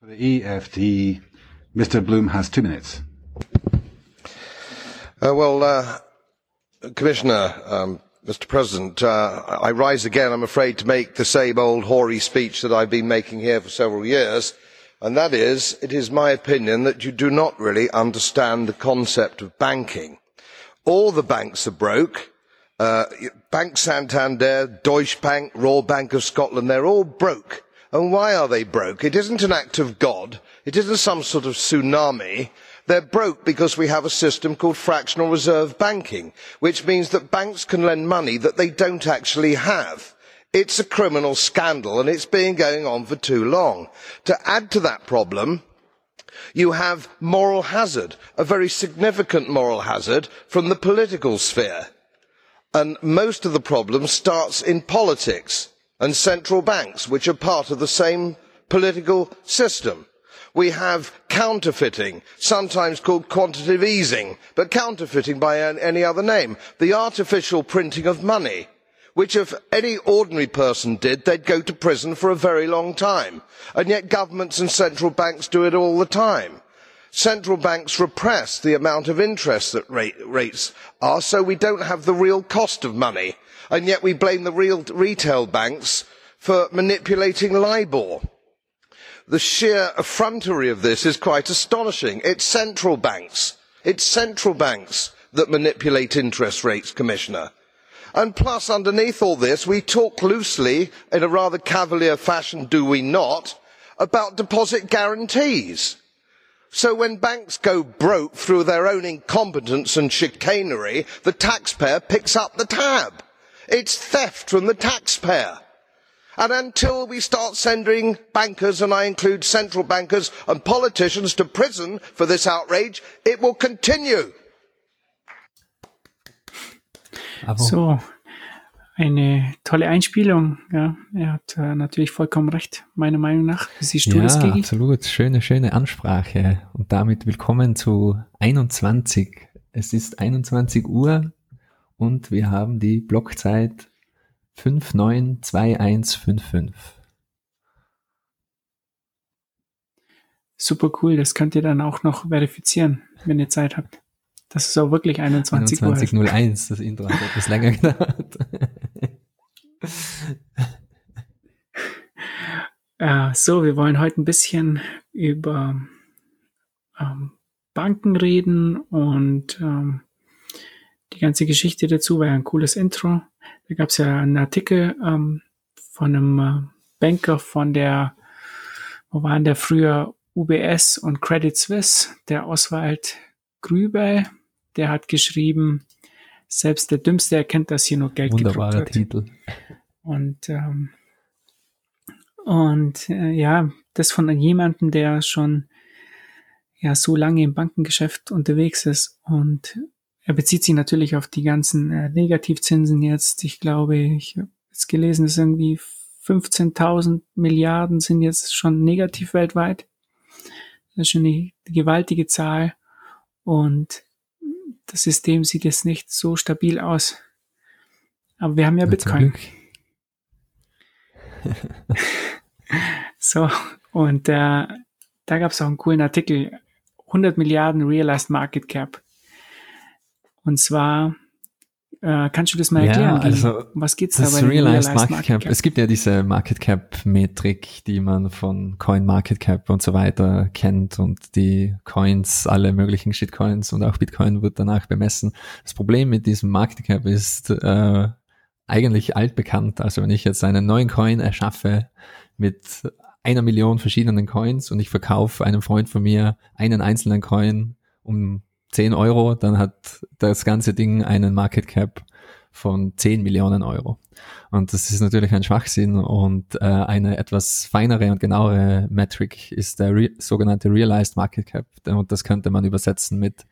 For the EFT, Mr. Bloom has two minutes. Uh, well, uh, Commissioner, um, Mr. President, uh, I rise again, I'm afraid, to make the same old hoary speech that I've been making here for several years, and that is, it is my opinion that you do not really understand the concept of banking. All the banks are broke. Uh, Bank Santander, Deutsche Bank, Royal Bank of Scotland, they're all broke And why are they broke? It isn't an act of God. It isn't some sort of tsunami. They're broke because we have a system called fractional reserve banking, which means that banks can lend money that they don't actually have. It's a criminal scandal and it's been going on for too long. To add to that problem, you have moral hazard, a very significant moral hazard from the political sphere. And most of the problem starts in politics and central banks which are part of the same political system. we have counterfeiting sometimes called quantitative easing but counterfeiting by any other name the artificial printing of money which if any ordinary person did they'd go to prison for a very long time and yet governments and central banks do it all the time. central banks repress the amount of interest that rates are so we don't have the real cost of money and yet we blame the real retail banks for manipulating libor. the sheer effrontery of this is quite astonishing. it's central banks it's central banks that manipulate interest rates commissioner. and plus underneath all this we talk loosely in a rather cavalier fashion do we not about deposit guarantees. so when banks go broke through their own incompetence and chicanery the taxpayer picks up the tab it's theft from the taxpayer and until we start sending bankers and i include central bankers and politicians to prison for this outrage it will continue. So, eine tolle Einspielung. Ja, er hat äh, natürlich vollkommen recht, meiner Meinung nach. Siehst du ja, das, Gigi? absolut. Schöne, schöne Ansprache. Und damit willkommen zu 21. Es ist 21 Uhr und wir haben die Blockzeit 592155. Super cool, das könnt ihr dann auch noch verifizieren, wenn ihr Zeit habt. Das ist auch wirklich 21 2101, das Intro hat etwas länger gedauert. äh, so, wir wollen heute ein bisschen über ähm, Banken reden und ähm, die ganze Geschichte dazu war ja ein cooles Intro. Da gab es ja einen Artikel ähm, von einem äh, Banker von der, wo waren der früher UBS und Credit Suisse, der Oswald Grübel, der hat geschrieben, selbst der Dümmste erkennt, dass hier nur Geld Wunderbarer. Titel. Und, ähm, und äh, ja, das von jemandem, der schon ja so lange im Bankengeschäft unterwegs ist und er bezieht sich natürlich auf die ganzen äh, Negativzinsen jetzt. Ich glaube, ich habe jetzt gelesen, dass irgendwie 15.000 Milliarden sind jetzt schon negativ weltweit. Das ist schon eine gewaltige Zahl. Und das System sieht jetzt nicht so stabil aus. Aber wir haben ja, ja Bitcoin. so, und äh, da gab es auch einen coolen Artikel. 100 Milliarden Realized Market Cap. Und zwar, äh, kannst du das mal erklären? Ja, also was geht's da bei Realized, Realized Market, Market Cap? Cap? Es gibt ja diese Market Cap Metrik, die man von Coin Market Cap und so weiter kennt und die Coins, alle möglichen Shitcoins und auch Bitcoin wird danach bemessen. Das Problem mit diesem Market Cap ist äh, eigentlich altbekannt. Also wenn ich jetzt einen neuen Coin erschaffe mit einer Million verschiedenen Coins und ich verkaufe einem Freund von mir einen einzelnen Coin um 10 Euro, dann hat das ganze Ding einen Market Cap von 10 Millionen Euro. Und das ist natürlich ein Schwachsinn und äh, eine etwas feinere und genauere Metric ist der Re sogenannte Realized Market Cap. Und das könnte man übersetzen mit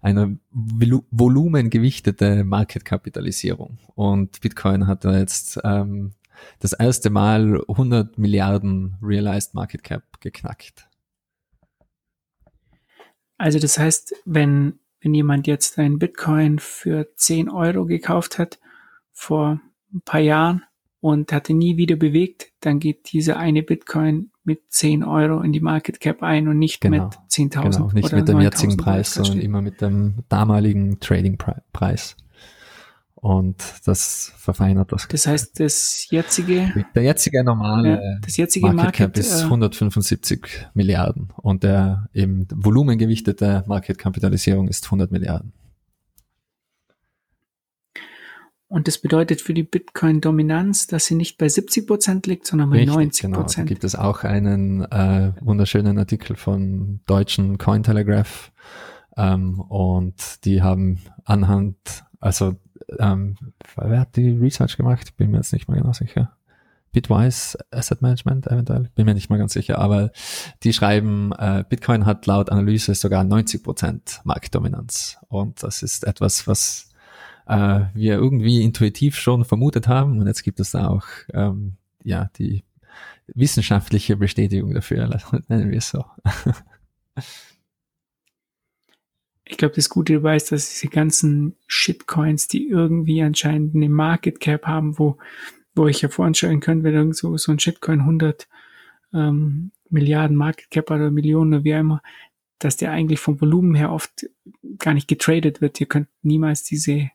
einer Vol volumengewichtete Market Kapitalisierung. Und Bitcoin hat da jetzt ähm, das erste Mal 100 Milliarden Realized Market Cap geknackt. Also das heißt, wenn, wenn jemand jetzt ein Bitcoin für 10 Euro gekauft hat vor ein paar Jahren und hatte nie wieder bewegt, dann geht dieser eine Bitcoin mit 10 Euro in die Market Cap ein und nicht genau, mit 10.000. Genau, nicht mit dem jetzigen Preis, sondern immer mit dem damaligen Trading Preis. Und das verfeinert das. Das heißt, das jetzige. Der jetzige normale ja, das jetzige Market, Market Cap ist 175 äh, Milliarden und der im Volumen gewichtete Market Kapitalisierung ist 100 Milliarden. Und das bedeutet für die Bitcoin-Dominanz, dass sie nicht bei 70 Prozent liegt, sondern bei Richtig, 90 Prozent. Genau. Da gibt es auch einen äh, wunderschönen Artikel von deutschen Cointelegraph. Ähm, und die haben anhand, also ähm, wer hat die Research gemacht? Bin mir jetzt nicht mal genau sicher. Bitwise Asset Management eventuell, bin mir nicht mal ganz sicher, aber die schreiben, äh, Bitcoin hat laut Analyse sogar 90 Prozent Marktdominanz. Und das ist etwas, was äh, wir irgendwie intuitiv schon vermutet haben. Und jetzt gibt es da auch ähm, ja die wissenschaftliche Bestätigung dafür, nennen wir es so. Ich glaube, das Gute dabei ist, dass diese ganzen Shitcoins, die irgendwie anscheinend eine Market Cap haben, wo, wo ich ja voranstellen könnte, wenn irgendwo so ein Shitcoin 100 ähm, Milliarden Market Cap oder Millionen oder wie immer, dass der eigentlich vom Volumen her oft gar nicht getradet wird. Ihr könnt niemals diese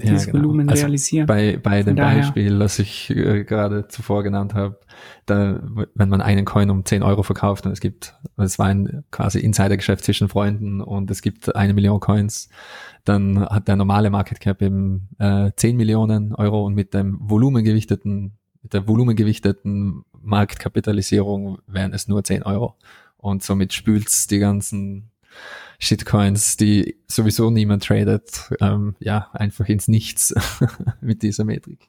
dieses ja, genau. Volumen also realisieren. Bei, bei dem daher, Beispiel, das ich äh, gerade zuvor genannt habe, da, wenn man einen Coin um 10 Euro verkauft und es gibt, es war ein quasi Insidergeschäft zwischen Freunden und es gibt eine Million Coins, dann hat der normale Market Cap eben äh, 10 Millionen Euro und mit dem volumengewichteten, mit der volumengewichteten Marktkapitalisierung wären es nur 10 Euro. Und somit spült's die ganzen Shitcoins, die sowieso niemand tradet, ähm, ja, einfach ins Nichts mit dieser Metrik.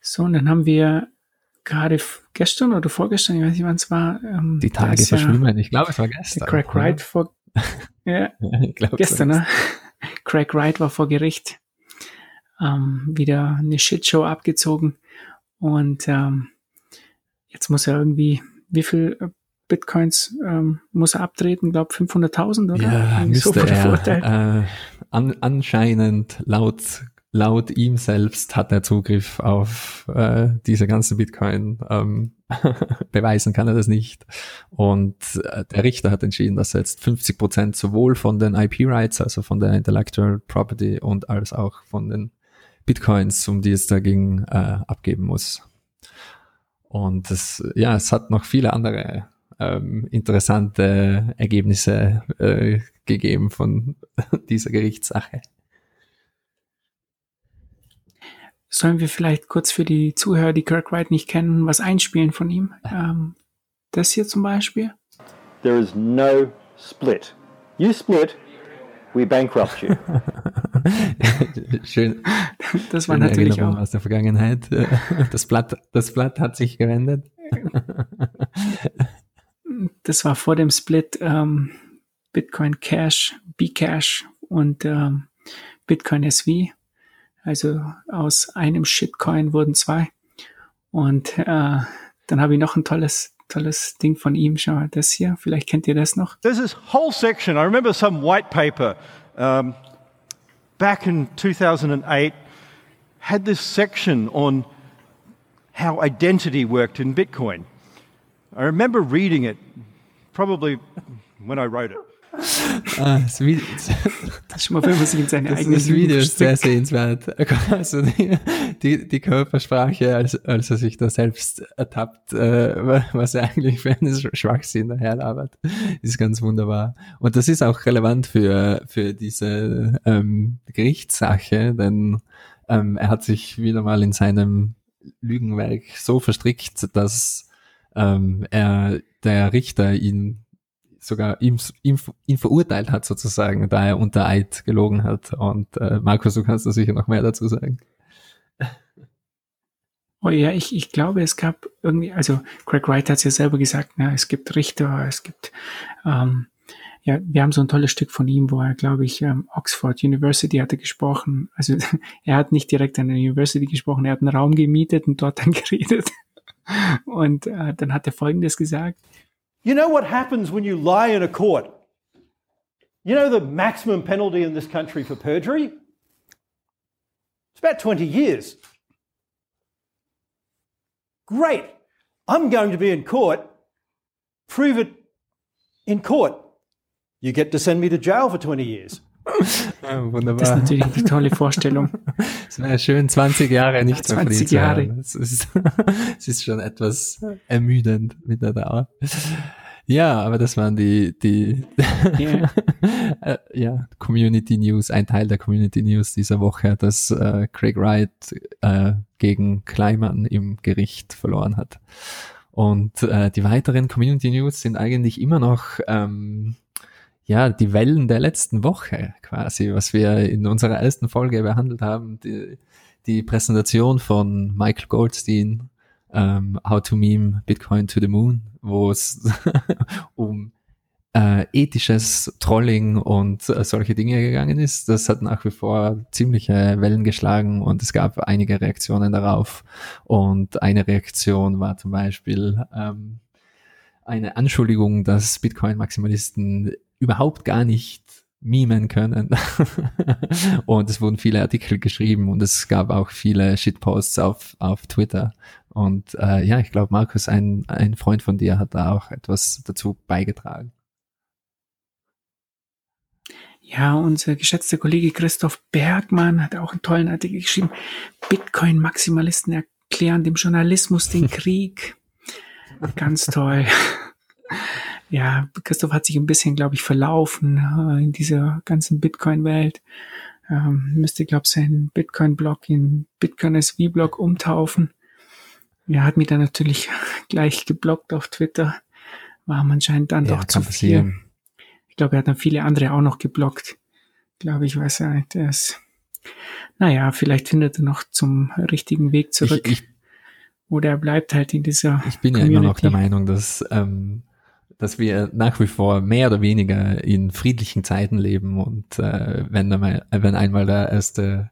So, und dann haben wir gerade gestern oder vorgestern, ich weiß nicht wann es war. Ähm, die Tage verschwimmen, ja ich glaube es war gestern. Craig Wright vor, ja, ja gestern, ne? Craig Wright war vor Gericht, ähm, wieder eine Shitshow abgezogen und ähm, jetzt muss er irgendwie, wie viel Bitcoins ähm, muss er abtreten, glaube 500.000 oder? Ja, müsste so er. Äh, an, anscheinend laut laut ihm selbst hat er Zugriff auf äh, diese ganzen Bitcoin. Ähm, beweisen kann er das nicht. Und äh, der Richter hat entschieden, dass er jetzt 50 Prozent sowohl von den IP-Rights, also von der Intellectual Property und als auch von den Bitcoins, um die es dagegen äh, abgeben muss. Und es, ja, es hat noch viele andere ähm, interessante Ergebnisse äh, gegeben von dieser Gerichtssache. Sollen wir vielleicht kurz für die Zuhörer, die Kirk Wright nicht kennen, was einspielen von ihm? Ähm, das hier zum Beispiel. There is no split. You split, we bankrupt you. Schön. Das war natürlich auch aus der Vergangenheit. Das Blatt, das Blatt hat sich gewendet. Das war vor dem Split ähm, Bitcoin Cash, Bcash und ähm, Bitcoin SV. Also aus einem Shitcoin wurden zwei. Und äh, dann habe ich noch ein tolles tolles Ding von ihm. Schau mal, das hier. Vielleicht kennt ihr das noch. There's this whole section. I remember some white paper um, back in 2008 had this section on how identity worked in Bitcoin. I remember reading it, probably when I wrote it. Ah, das Video, das ist schon mal Film, was in seine eigene Das Video ist sehr sehenswert. Also die, die, die Körpersprache, als, als er sich da selbst ertappt, äh, was er eigentlich für einen Schwachsinn daherlabert, ist ganz wunderbar. Und das ist auch relevant für, für diese ähm, Gerichtssache, denn ähm, er hat sich wieder mal in seinem Lügenwerk so verstrickt, dass ähm, er, der Richter ihn sogar ihm, ihm, ihn verurteilt hat sozusagen, da er unter Eid gelogen hat. Und äh, Markus, du kannst da sicher noch mehr dazu sagen. Oh ja, ich, ich glaube, es gab irgendwie, also Craig Wright hat es ja selber gesagt, na, es gibt Richter, es gibt, ähm, ja, wir haben so ein tolles Stück von ihm, wo er, glaube ich, ähm, Oxford University hatte gesprochen. Also er hat nicht direkt an der University gesprochen, er hat einen Raum gemietet und dort dann geredet. Und äh, dann hat er Folgendes gesagt. You know what happens when you lie in a court? You know the maximum penalty in this country for perjury? It's about 20 years. Great. I'm going to be in court. Prove it in court. You get to send me to jail for 20 years. Ja, wunderbar. Das ist natürlich eine tolle Vorstellung. Es wäre schön, 20 Jahre nicht 20 Jahre. Es ist, es ist schon etwas ermüdend mit der Dauer. Ja, aber das waren die, die yeah. äh, ja, Community News, ein Teil der Community News dieser Woche, dass äh, Craig Wright äh, gegen Kleiman im Gericht verloren hat. Und äh, die weiteren Community News sind eigentlich immer noch ähm, ja die Wellen der letzten Woche quasi, was wir in unserer ersten Folge behandelt haben, die, die Präsentation von Michael Goldstein ähm, How to Meme Bitcoin to the Moon, wo es um äh, ethisches Trolling und äh, solche Dinge gegangen ist. Das hat nach wie vor ziemliche Wellen geschlagen und es gab einige Reaktionen darauf. Und eine Reaktion war zum Beispiel ähm, eine Anschuldigung, dass Bitcoin-Maximalisten überhaupt gar nicht memen können. und es wurden viele Artikel geschrieben und es gab auch viele Shitposts auf, auf Twitter. Und äh, ja, ich glaube, Markus, ein, ein Freund von dir, hat da auch etwas dazu beigetragen. Ja, unser geschätzter Kollege Christoph Bergmann hat auch einen tollen Artikel geschrieben. Bitcoin-Maximalisten erklären dem Journalismus den Krieg. Ganz toll ja, Christoph hat sich ein bisschen, glaube ich, verlaufen äh, in dieser ganzen Bitcoin-Welt. Ähm, müsste, glaube ich, seinen Bitcoin-Blog in Bitcoin SV-Blog umtaufen. Er hat mich dann natürlich gleich geblockt auf Twitter. War ihm anscheinend dann ja, doch zu viel. Ich glaube, er hat dann viele andere auch noch geblockt. Glaube ich, weiß er nicht. Er ist, naja, vielleicht findet er noch zum richtigen Weg zurück. Ich, ich, Oder er bleibt halt in dieser. Ich bin Community. ja immer noch der Meinung, dass ähm, dass wir nach wie vor mehr oder weniger in friedlichen Zeiten leben und äh, wenn, einmal, wenn einmal der erste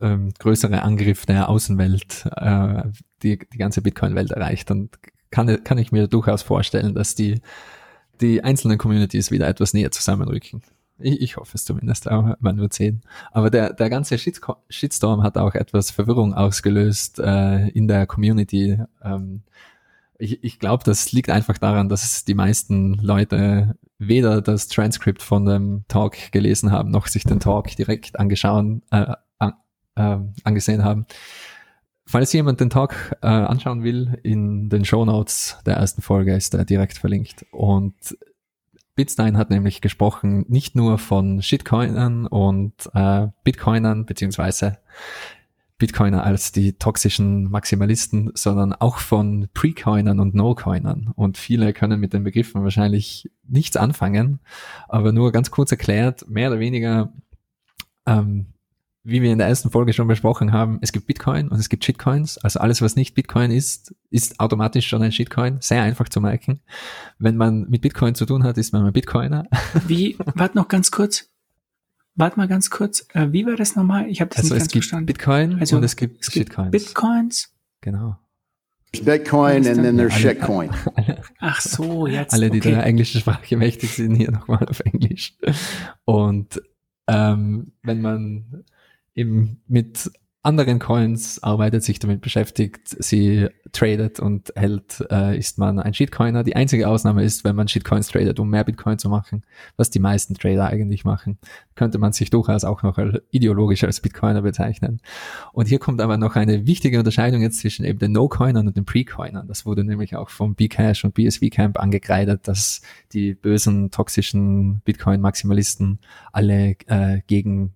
ähm, größere Angriff der Außenwelt äh, die, die ganze Bitcoin-Welt erreicht, dann kann, kann ich mir durchaus vorstellen, dass die, die einzelnen Communities wieder etwas näher zusammenrücken. Ich, ich hoffe es zumindest, aber man nur sehen. Aber der, der ganze Shitstorm hat auch etwas Verwirrung ausgelöst äh, in der Community. Ähm, ich, ich glaube, das liegt einfach daran, dass die meisten Leute weder das Transkript von dem Talk gelesen haben, noch sich den Talk direkt angeschaut, äh, an, äh, angesehen haben. Falls jemand den Talk äh, anschauen will, in den Show Notes der ersten Folge ist er direkt verlinkt. Und Bitstein hat nämlich gesprochen nicht nur von Shitcoinern und äh, Bitcoinern, beziehungsweise Bitcoiner als die toxischen Maximalisten, sondern auch von Precoinern und No-Coinern. Und viele können mit den Begriffen wahrscheinlich nichts anfangen, aber nur ganz kurz erklärt, mehr oder weniger, ähm, wie wir in der ersten Folge schon besprochen haben, es gibt Bitcoin und es gibt Shitcoins. Also alles, was nicht Bitcoin ist, ist automatisch schon ein Shitcoin. Sehr einfach zu merken. Wenn man mit Bitcoin zu tun hat, ist man ein Bitcoiner. Wie, warte noch ganz kurz. Warte mal ganz kurz, äh, wie war das nochmal? Ich habe das also nicht ganz verstanden. Bitcoin also und es gibt es gibt Shitcoins. Bitcoins. Genau. Bitcoin and then there's Shitcoin. Ach so, jetzt. Alle, die okay. der englischen Sprache mächtig sind, hier nochmal auf Englisch. Und ähm, wenn man eben mit anderen Coins arbeitet, sich damit beschäftigt, sie tradet und hält, äh, ist man ein Shitcoiner. Die einzige Ausnahme ist, wenn man Shitcoins tradet, um mehr Bitcoin zu machen, was die meisten Trader eigentlich machen, könnte man sich durchaus auch noch ideologisch als Bitcoiner bezeichnen. Und hier kommt aber noch eine wichtige Unterscheidung jetzt zwischen eben den No-Coinern und den Pre-Coinern. Das wurde nämlich auch vom Bcash und BSV Camp angekreidet, dass die bösen, toxischen Bitcoin-Maximalisten alle äh, gegen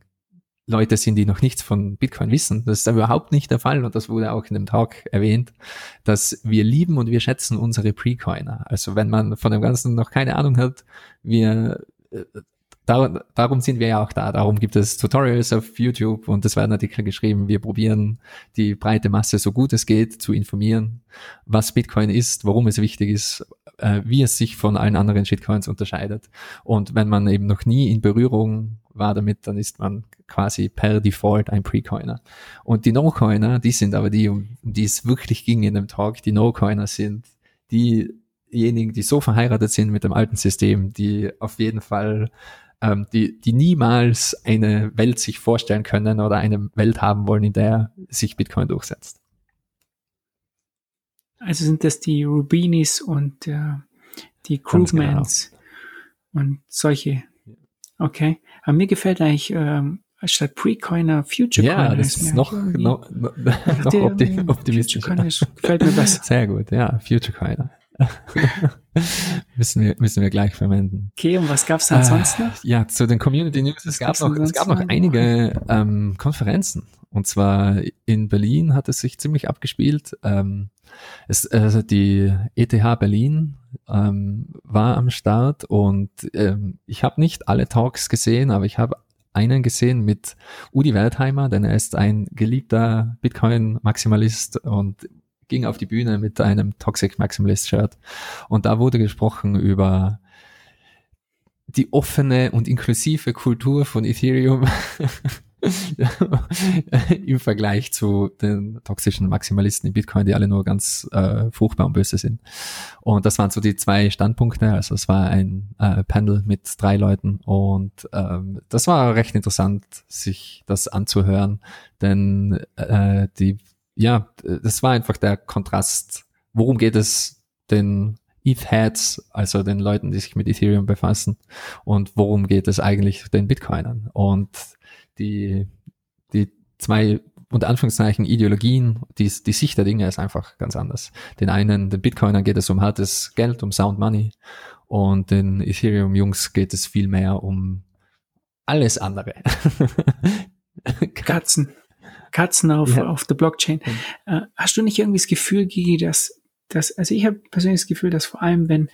Leute sind, die noch nichts von Bitcoin wissen. Das ist überhaupt nicht der Fall und das wurde auch in dem Talk erwähnt, dass wir lieben und wir schätzen unsere Pre-Coiner. Also wenn man von dem Ganzen noch keine Ahnung hat, wir äh, Dar darum sind wir ja auch da. Darum gibt es Tutorials auf YouTube und es werden Artikel geschrieben. Wir probieren die breite Masse so gut es geht zu informieren, was Bitcoin ist, warum es wichtig ist, äh, wie es sich von allen anderen Shitcoins unterscheidet. Und wenn man eben noch nie in Berührung war damit, dann ist man quasi per Default ein Pre-Coiner. Und die No-Coiner, die sind aber die, um, um die es wirklich ging in dem Talk. Die No-Coiner sind diejenigen, die so verheiratet sind mit dem alten System, die auf jeden Fall ähm, die, die niemals eine Welt sich vorstellen können oder eine Welt haben wollen, in der sich Bitcoin durchsetzt. Also sind das die Rubinis und äh, die Crewmans genau. und solche. Okay. Aber mir gefällt eigentlich ähm, statt Precoiner Future Ja, das ist noch, noch, noch, noch opti optimistisch. gefällt mir besser. Sehr gut, ja, Future Coiner. müssen, wir, müssen wir gleich verwenden. Okay, und was gab's dann äh, sonst noch? Ja, zu den Community News. Es gab, noch, es gab noch einige ähm, Konferenzen. Und zwar in Berlin hat es sich ziemlich abgespielt. Ähm, es, also die ETH Berlin ähm, war am Start und ähm, ich habe nicht alle Talks gesehen, aber ich habe einen gesehen mit Udi Wertheimer, denn er ist ein geliebter Bitcoin-Maximalist und ging auf die Bühne mit einem Toxic Maximalist Shirt und da wurde gesprochen über die offene und inklusive Kultur von Ethereum im Vergleich zu den toxischen Maximalisten in Bitcoin, die alle nur ganz äh, furchtbar und böse sind. Und das waren so die zwei Standpunkte. Also es war ein äh, Panel mit drei Leuten und ähm, das war recht interessant, sich das anzuhören, denn äh, die ja, das war einfach der Kontrast. Worum geht es den ETH-Heads, also den Leuten, die sich mit Ethereum befassen, und worum geht es eigentlich den Bitcoinern? Und die, die zwei unter Anführungszeichen Ideologien, die, die Sicht der Dinge ist einfach ganz anders. Den einen, den Bitcoinern geht es um hartes Geld, um Sound Money und den Ethereum-Jungs geht es viel mehr um alles andere. Katzen. Katzen auf, ja. auf der Blockchain. Mhm. Äh, hast du nicht irgendwie das Gefühl, Gigi, dass, dass also ich habe persönlich das Gefühl, dass vor allem, wenn,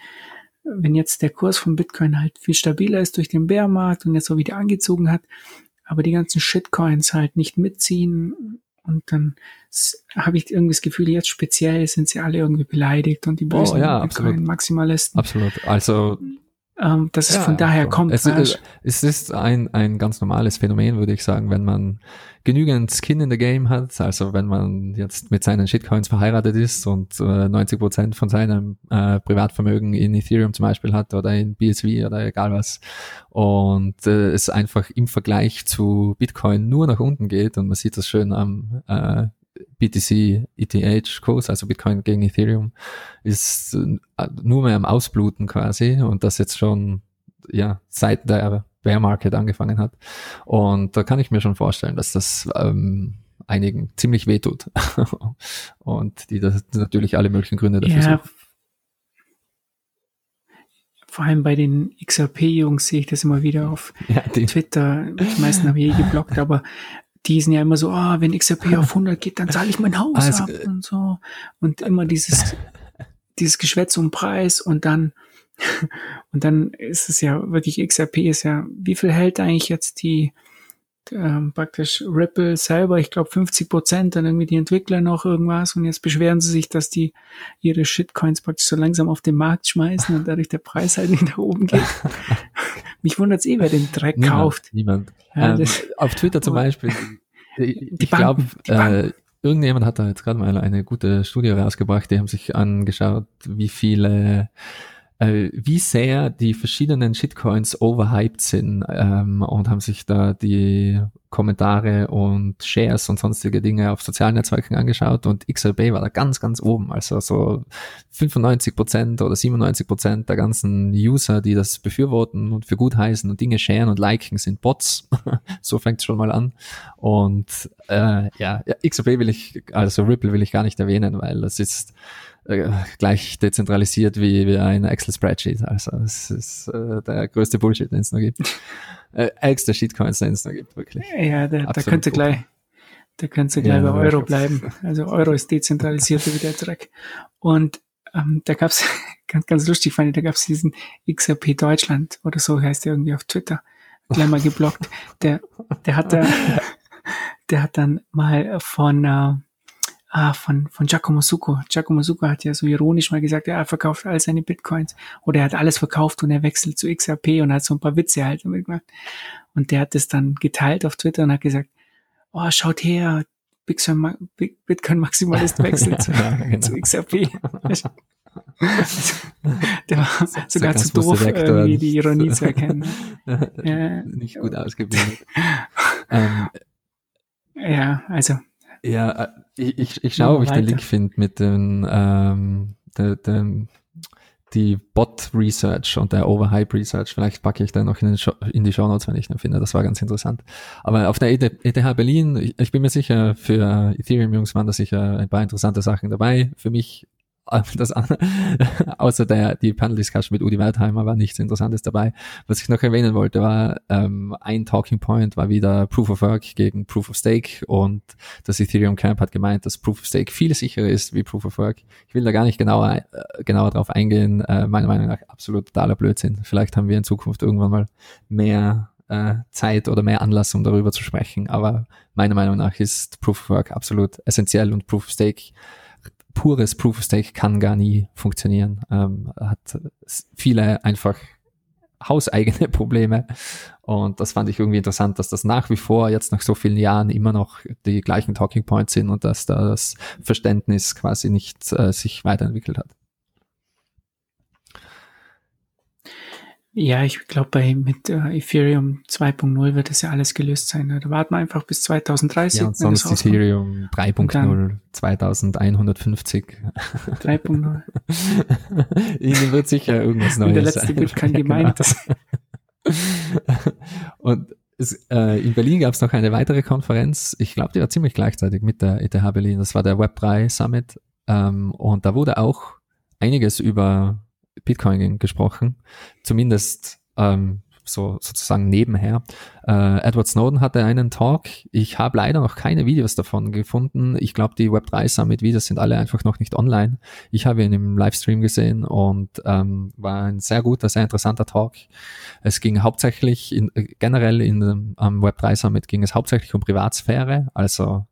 wenn jetzt der Kurs von Bitcoin halt viel stabiler ist durch den Bärmarkt und jetzt so wieder angezogen hat, aber die ganzen Shitcoins halt nicht mitziehen und dann habe ich irgendwie das Gefühl, jetzt speziell sind sie alle irgendwie beleidigt und die oh, bösen oh, ja, Bitcoin-Maximalisten. Absolut. Also ähm, dass ja, es von daher ja, kommt. Es, es, ist ein, ein ganz normales Phänomen, würde ich sagen, wenn man genügend Skin in the Game hat, also wenn man jetzt mit seinen Shitcoins verheiratet ist und äh, 90 Prozent von seinem äh, Privatvermögen in Ethereum zum Beispiel hat oder in BSV oder egal was und äh, es einfach im Vergleich zu Bitcoin nur nach unten geht und man sieht das schön am äh, BTC ETH Kurs, also Bitcoin gegen Ethereum, ist äh, nur mehr am Ausbluten quasi und das jetzt schon ja seit der Bear Market angefangen hat. Und da kann ich mir schon vorstellen, dass das ähm, einigen ziemlich wehtut und die das natürlich alle möglichen Gründe dafür ja. suchen. Vor allem bei den XRP-Jungs sehe ich das immer wieder auf ja, Twitter. Die meisten habe ich eh geblockt, aber die sind ja immer so, ah, wenn XRP auf 100 geht, dann zahle ich mein Haus also, ab und so. Und immer dieses, dieses Geschwätz um Preis und dann, und dann ist es ja wirklich, XRP ist ja, wie viel hält eigentlich jetzt die, ähm, praktisch Ripple selber, ich glaube 50 Prozent, dann irgendwie die Entwickler noch irgendwas und jetzt beschweren sie sich, dass die ihre Shitcoins praktisch so langsam auf den Markt schmeißen und dadurch der Preis halt nicht nach oben geht. Mich wundert es eh, wer den Dreck niemand, kauft. Niemand. Ja, ähm, auf Twitter zum Beispiel. ich glaube, äh, irgendjemand hat da jetzt gerade mal eine gute Studie rausgebracht, die haben sich angeschaut, wie viele äh, wie sehr die verschiedenen Shitcoins overhyped sind ähm, und haben sich da die Kommentare und Shares und sonstige Dinge auf sozialen Netzwerken angeschaut und XRP war da ganz, ganz oben. Also so 95 Prozent oder 97 Prozent der ganzen User, die das befürworten und für gut heißen und Dinge sharen und liken, sind Bots. so fängt es schon mal an. Und äh, ja, XRP will ich, also Ripple will ich gar nicht erwähnen, weil das ist äh, gleich dezentralisiert wie, wie ein Excel-Spreadsheet. Also es ist äh, der größte Bullshit, den es noch gibt. äh, ärgste Shitcoins, den es noch gibt, wirklich. Ja, da, da könnte gleich, da könnte gleich ja, bei Euro bleiben. Also Euro ist dezentralisiert wie der Dreck. Und ähm, da gab's ganz, ganz lustig fand ich, da gab's diesen XRP Deutschland oder so heißt der irgendwie auf Twitter, gleich mal geblockt. Der, der hat da, der hat dann mal von äh, ah, von, von Giacomo Succo. Giacomo Succo hat ja so ironisch mal gesagt, ja, er verkauft all seine Bitcoins oder er hat alles verkauft und er wechselt zu XRP und hat so ein paar Witze halt damit gemacht. Und der hat das dann geteilt auf Twitter und hat gesagt, oh, schaut her, Bitcoin Maximalist wechselt zu, ja, genau. zu XRP. der war sogar zu doof, irgendwie die Ironie zu erkennen. Nicht gut ausgebildet. ähm, ja, also Ja, äh, ich, ich, ich schaue, ob ich den Link finde mit den, ähm, de, de, die Bot Research und der Overhype Research. Vielleicht packe ich den noch in, Show, in die Show Notes, wenn ich den finde. Das war ganz interessant. Aber auf der ETH e Berlin, ich, ich bin mir sicher, für Ethereum Jungs waren da sicher ein paar interessante Sachen dabei. Für mich das außer der die Panel Discussion mit Udi Wertheimer war nichts Interessantes dabei. Was ich noch erwähnen wollte, war ähm, ein Talking Point war wieder Proof of Work gegen Proof of Stake und das Ethereum Camp hat gemeint, dass Proof of Stake viel sicherer ist wie Proof of Work. Ich will da gar nicht genauer äh, genauer drauf eingehen. Äh, meiner Meinung nach absolut totaler Blödsinn. Vielleicht haben wir in Zukunft irgendwann mal mehr äh, Zeit oder mehr Anlass, um darüber zu sprechen. Aber meiner Meinung nach ist Proof of Work absolut essentiell und Proof of Stake pures Proof of Stake kann gar nie funktionieren. Ähm, hat viele einfach hauseigene Probleme. Und das fand ich irgendwie interessant, dass das nach wie vor jetzt nach so vielen Jahren immer noch die gleichen Talking Points sind und dass das Verständnis quasi nicht äh, sich weiterentwickelt hat. Ja, ich glaube, bei mit äh, Ethereum 2.0 wird das ja alles gelöst sein. Da warten wir einfach bis 2030. Ja, und sonst Ethereum 3.0, 2150. 3.0. Ihnen wird sicher irgendwas Neues sein. Der letzte wird kein gemeintes. und es, äh, in Berlin gab es noch eine weitere Konferenz. Ich glaube, die war ziemlich gleichzeitig mit der ETH Berlin. Das war der Web3 Summit. Ähm, und da wurde auch einiges über Bitcoin gesprochen, zumindest ähm, so sozusagen nebenher. Äh, Edward Snowden hatte einen Talk. Ich habe leider noch keine Videos davon gefunden. Ich glaube, die Web3 Summit Videos sind alle einfach noch nicht online. Ich habe ihn im Livestream gesehen und ähm, war ein sehr guter, sehr interessanter Talk. Es ging hauptsächlich in, äh, generell in am Web3 Summit ging es hauptsächlich um Privatsphäre, also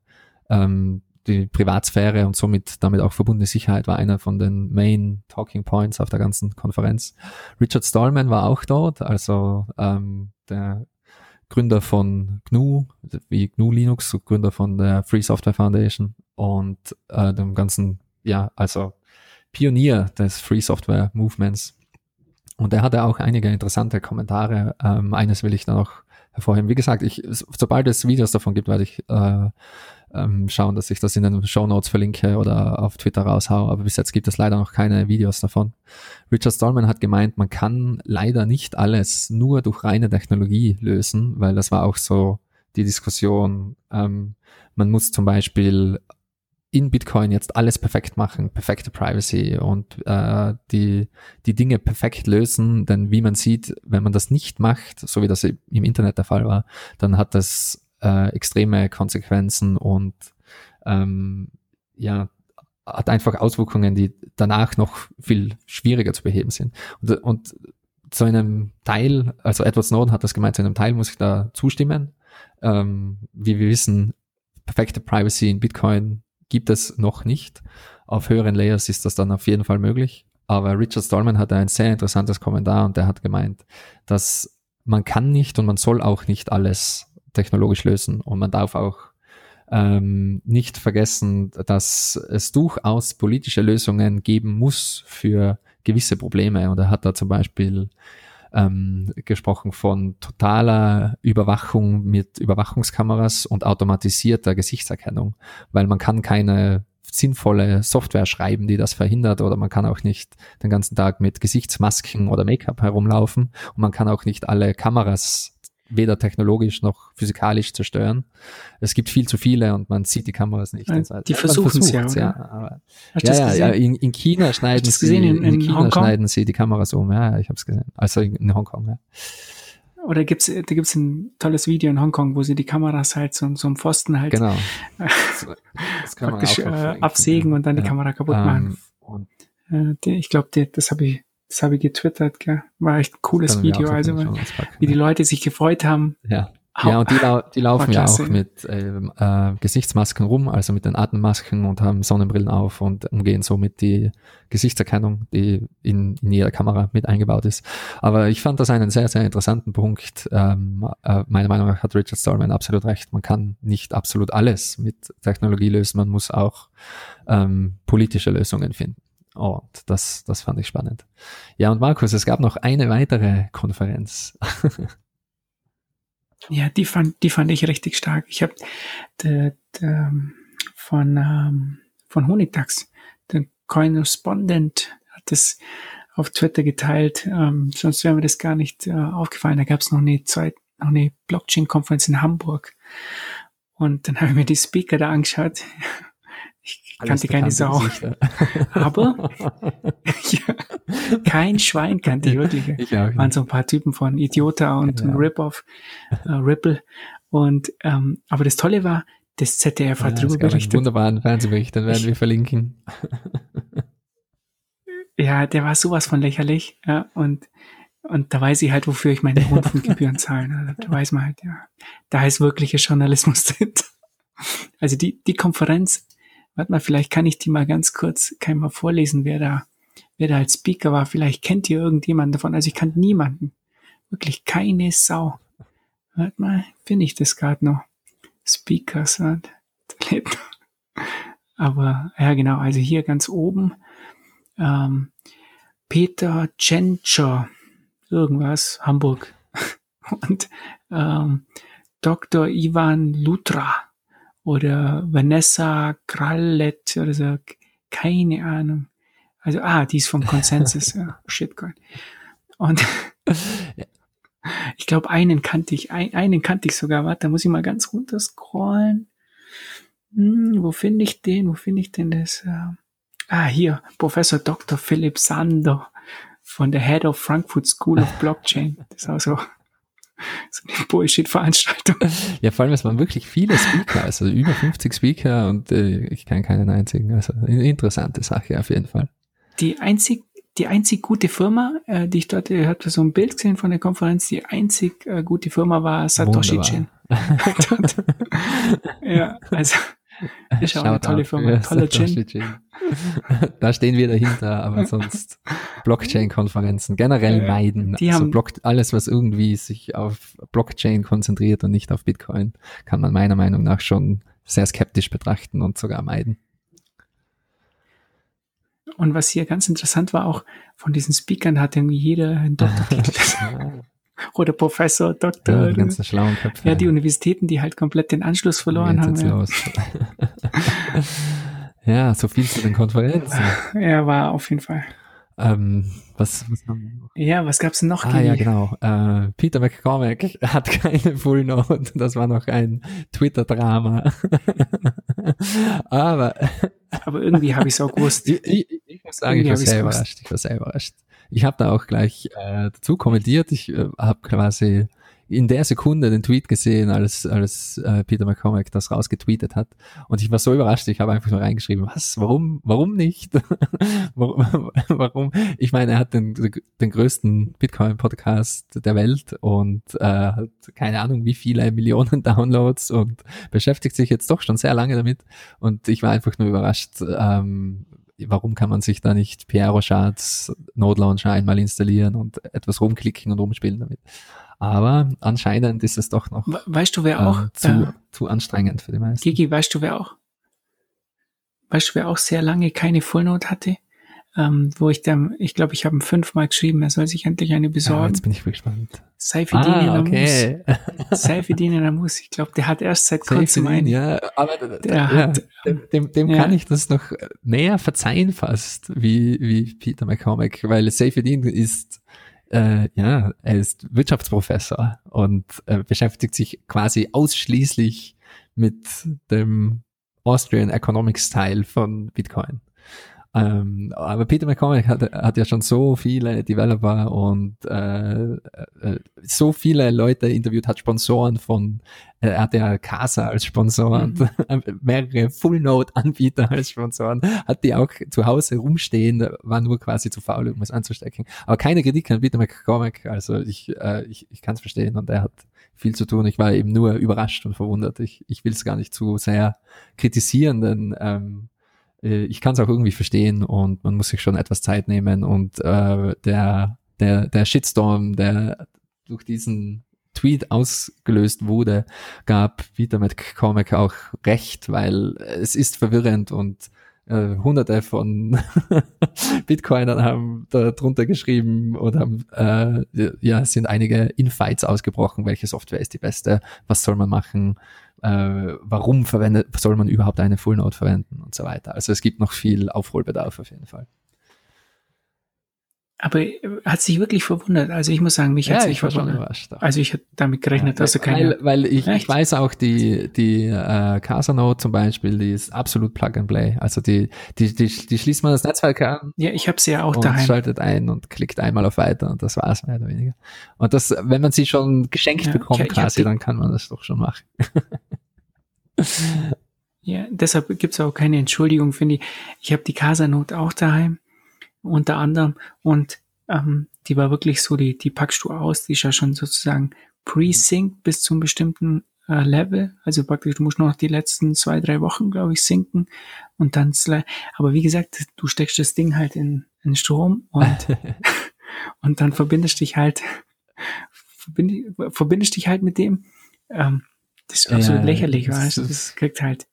ähm, die Privatsphäre und somit damit auch verbundene Sicherheit war einer von den Main Talking Points auf der ganzen Konferenz. Richard Stallman war auch dort, also ähm, der Gründer von GNU, wie GNU Linux, Gründer von der Free Software Foundation und äh, dem ganzen, ja, also Pionier des Free Software Movements. Und er hatte auch einige interessante Kommentare. Ähm, eines will ich da noch hervorheben. Wie gesagt, ich, sobald es Videos davon gibt, werde ich äh, ähm, schauen, dass ich das in den Show Notes verlinke oder auf Twitter raushau. Aber bis jetzt gibt es leider noch keine Videos davon. Richard Stallman hat gemeint, man kann leider nicht alles nur durch reine Technologie lösen, weil das war auch so die Diskussion. Ähm, man muss zum Beispiel in Bitcoin jetzt alles perfekt machen, perfekte Privacy und äh, die, die Dinge perfekt lösen, denn wie man sieht, wenn man das nicht macht, so wie das im Internet der Fall war, dann hat das äh, extreme Konsequenzen und ähm, ja, hat einfach Auswirkungen, die danach noch viel schwieriger zu beheben sind. Und, und zu einem Teil, also Edward Snowden hat das gemeint, zu einem Teil muss ich da zustimmen. Ähm, wie wir wissen, perfekte Privacy in Bitcoin gibt es noch nicht. Auf höheren Layers ist das dann auf jeden Fall möglich. Aber Richard Stallman hatte ein sehr interessantes Kommentar und der hat gemeint, dass man kann nicht und man soll auch nicht alles technologisch lösen. Und man darf auch ähm, nicht vergessen, dass es durchaus politische Lösungen geben muss für gewisse Probleme. Und er hat da zum Beispiel ähm, gesprochen von totaler Überwachung mit Überwachungskameras und automatisierter Gesichtserkennung, weil man kann keine sinnvolle Software schreiben, die das verhindert oder man kann auch nicht den ganzen Tag mit Gesichtsmasken oder Make-up herumlaufen und man kann auch nicht alle Kameras weder technologisch noch physikalisch zerstören. Es gibt viel zu viele und man sieht die Kameras nicht. Ja, die versuchen es ja, ja. Ja, ja, in, in China schneiden sie, in, in, in China schneiden sie die Kameras um. Ja, ich habe es gesehen. Also in, in Hongkong. Ja. Oder gibt's, da gibt's ein tolles Video in Hongkong, wo sie die Kameras halt so, so einem Pfosten halt genau. praktisch äh, absägen und dann die Kamera kaputt machen. Ähm, äh, ich glaube, das habe ich das habe ich getwittert, gell? War echt ein cooles Video, also wie die Leute sich gefreut haben. Ja. Ja, und die, lau die laufen ja auch mit äh, äh, Gesichtsmasken rum, also mit den Atemmasken und haben Sonnenbrillen auf und umgehen somit die Gesichtserkennung, die in, in jeder Kamera mit eingebaut ist. Aber ich fand das einen sehr, sehr interessanten Punkt. Ähm, äh, meiner Meinung nach hat Richard Stallman absolut recht. Man kann nicht absolut alles mit Technologie lösen. Man muss auch ähm, politische Lösungen finden. Und das, das fand ich spannend. Ja, und Markus, es gab noch eine weitere Konferenz. ja, die fand, die fand ich richtig stark. Ich habe von, ähm, von Honigdachs. Der Correspondent hat das auf Twitter geteilt, ähm, sonst wäre mir das gar nicht äh, aufgefallen. Da gab es noch eine Zeit, noch eine Blockchain-Konferenz in Hamburg. Und dann habe ich mir die Speaker da angeschaut. Kannte keine Sau. Aber ja, kein Schwein kannte ich wirklich. Ich auch, Waren so ein paar Typen von Idiota und, ja. und Rip-Off, äh, Ripple. Und ähm, aber das Tolle war, das ZDF hat ja, drüber berichtet. Wunderbaren Fernsehbericht, dann werden ich, wir verlinken. ja, der war sowas von lächerlich. Ja, und, und da weiß ich halt, wofür ich meine Rundfunkgebühren zahle. Ne? Da weiß man halt, ja, da ist wirklicher Journalismus drin. Also die, die Konferenz, warte mal, vielleicht kann ich die mal ganz kurz, kann ich mal vorlesen, wer da, wer da als Speaker war. Vielleicht kennt ihr irgendjemanden davon. Also ich kannte niemanden. Wirklich keine Sau. Warte mal, finde ich das gerade noch. Speakers, und Aber ja, genau, also hier ganz oben ähm, Peter Tschentscher, irgendwas, Hamburg. Und ähm, Dr. Ivan Lutra oder Vanessa Krallet oder so, keine Ahnung. Also, ah, die ist vom Consensus, ja, Shitcoin. Und ich glaube, einen kannte ich, ein, einen kannte ich sogar, warte, da muss ich mal ganz runter scrollen. Hm, wo finde ich den? Wo finde ich denn das? Ah, hier, Professor Dr. Philipp Sander von der Head of Frankfurt School of Blockchain. Das ist auch so, Bullshit-Veranstaltung. Ja, vor allem, es waren wirklich viele Speaker, also über 50 Speaker und äh, ich kenne keinen einzigen. Also eine interessante Sache auf jeden Fall. Die einzig, die einzig gute Firma, äh, die ich dort, ich hatte so ein Bild gesehen von der Konferenz, die einzig äh, gute Firma war Satoshi Chin. ja, also ist auch eine tolle Firma, toller Gin. da stehen wir dahinter, aber sonst Blockchain-Konferenzen generell meiden. Die also haben Block, alles, was irgendwie sich auf Blockchain konzentriert und nicht auf Bitcoin, kann man meiner Meinung nach schon sehr skeptisch betrachten und sogar meiden. Und was hier ganz interessant war, auch von diesen Speakern hat irgendwie jeder einen Doktortitel. Oder Professor, Doktor. Ja, die ganzen schlauen Köpfe. Ja, die Universitäten, die halt komplett den Anschluss verloren haben. Ja. Los. ja, so viel zu den Konferenzen. Ja, war auf jeden Fall. Ähm, was, was haben wir noch? Ja, was gab's denn noch? Ah, ja, genau. Äh, Peter McCormack hat keine Full Note. Das war noch ein Twitter-Drama. Aber, aber irgendwie habe ich es auch gewusst. Ich, ich, ich muss sagen, irgendwie ich war sehr überrascht. Ich war sehr überrascht. Ich habe da auch gleich äh, dazu kommentiert. Ich äh, habe quasi in der Sekunde den Tweet gesehen, als, als äh, Peter McCormack das rausgetweetet hat. Und ich war so überrascht, ich habe einfach nur reingeschrieben, was, warum, warum nicht? warum, warum? Ich meine, er hat den, den größten Bitcoin-Podcast der Welt und äh, hat keine Ahnung, wie viele Millionen Downloads und beschäftigt sich jetzt doch schon sehr lange damit. Und ich war einfach nur überrascht, ähm, warum kann man sich da nicht Pierre Rochards Node Launcher einmal installieren und etwas rumklicken und rumspielen damit? Aber anscheinend ist es doch noch weißt du, wer auch, äh, zu, äh, zu anstrengend für die meisten. Gigi, weißt du, wer auch, weißt du, wer auch sehr lange keine Fullnote hatte? ähm, wo ich dann, ich glaube, ich habe ihm fünfmal geschrieben, er soll sich endlich eine besorgen. Ja, jetzt bin ich gespannt. Saifedin ah, okay. Saifedin Namus, ich glaube, der hat erst seit kurzem einen. Ja, aber der ja, hat, dem, dem ja. kann ich das noch näher verzeihen fast, wie, wie Peter McCormack, weil Saifedin ist äh, ja, er ist Wirtschaftsprofessor und äh, beschäftigt sich quasi ausschließlich mit dem Austrian Economics Style von Bitcoin. Ähm, aber Peter McCormick hat, hat ja schon so viele Developer und äh, äh, so viele Leute interviewt, hat Sponsoren von, äh, er hat ja Casa als Sponsor mhm. und mehrere Full-Node-Anbieter als Sponsoren, hat die auch zu Hause rumstehen, war nur quasi zu faul, um es anzustecken. Aber keine Kritik an Peter McCormick, also ich, äh, ich, ich kann es verstehen und er hat viel zu tun. Ich war eben nur überrascht und verwundert. Ich, ich will es gar nicht zu sehr kritisieren, denn ähm, äh, ich kann es auch irgendwie verstehen und man muss sich schon etwas Zeit nehmen und äh, der, der, der Shitstorm, der durch diesen Tweet ausgelöst wurde, gab Peter McCormack auch recht, weil es ist verwirrend und äh, hunderte von Bitcoinern haben da drunter geschrieben und haben, äh, ja, sind einige Infights ausgebrochen, welche Software ist die beste, was soll man machen, äh, warum verwendet, soll man überhaupt eine Full Node verwenden und so weiter. Also es gibt noch viel Aufholbedarf auf jeden Fall. Aber äh, hat sich wirklich verwundert. Also ich muss sagen, mich ja, hat sich verwundert. Überrascht also ich hätte damit gerechnet, ja, dass er keine. Weil, weil ich, ich weiß auch, die, die äh, Casanode zum Beispiel, die ist absolut Plug and Play. Also die, die, die, die schließt man das Netzwerk an. Ja, ich habe sie ja auch und daheim. schaltet ein und klickt einmal auf Weiter und das war's mehr oder weniger. Und das, wenn man sie schon geschenkt ja, bekommt ich, quasi, dann kann man das doch schon machen. ja, deshalb gibt's auch keine Entschuldigung, finde ich. Ich habe die Casanode auch daheim unter anderem. Und ähm, die war wirklich so, die, die packst du aus, die ist ja schon sozusagen pre-sync bis zum bestimmten äh, Level. Also praktisch, du musst noch die letzten zwei, drei Wochen, glaube ich, sinken und dann, aber wie gesagt, du steckst das Ding halt in, in Strom und, und dann verbindest dich halt, verbind, verbindest dich halt mit dem. Ähm, das ist absolut ja, lächerlich, weißt du? Das kriegt halt,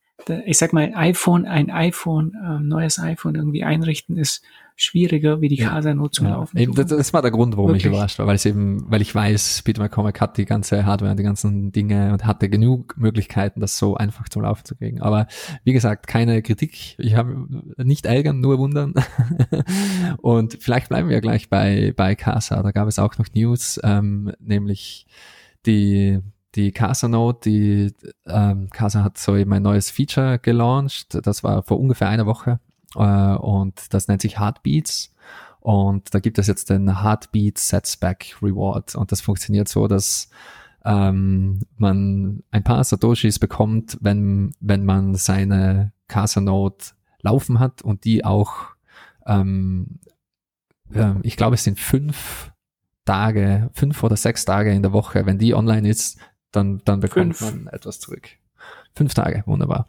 ich sag mal, iPhone, ein iPhone, ähm, neues iPhone irgendwie einrichten ist schwieriger, wie die Casa nur zum ja, Laufen. Eben, das, das, war der Grund, warum Wirklich? ich überrascht war, weil es eben, weil ich weiß, Peter McCormack hat die ganze Hardware, die ganzen Dinge und hatte genug Möglichkeiten, das so einfach zum Laufen zu kriegen. Aber wie gesagt, keine Kritik. Ich habe nicht ärgern, nur wundern. und vielleicht bleiben wir gleich bei, bei Casa. Da gab es auch noch News, ähm, nämlich die die Casa Note, die ähm, Casa hat so eben ein neues Feature gelauncht. Das war vor ungefähr einer Woche äh, und das nennt sich Heartbeats. Und da gibt es jetzt den Heartbeat Setback Reward. Und das funktioniert so, dass ähm, man ein paar Satoshis bekommt, wenn, wenn man seine Casa Node laufen hat und die auch, ähm, äh, ich glaube, es sind fünf Tage, fünf oder sechs Tage in der Woche, wenn die online ist, dann, dann bekommt fünf. man etwas zurück. Fünf Tage, wunderbar.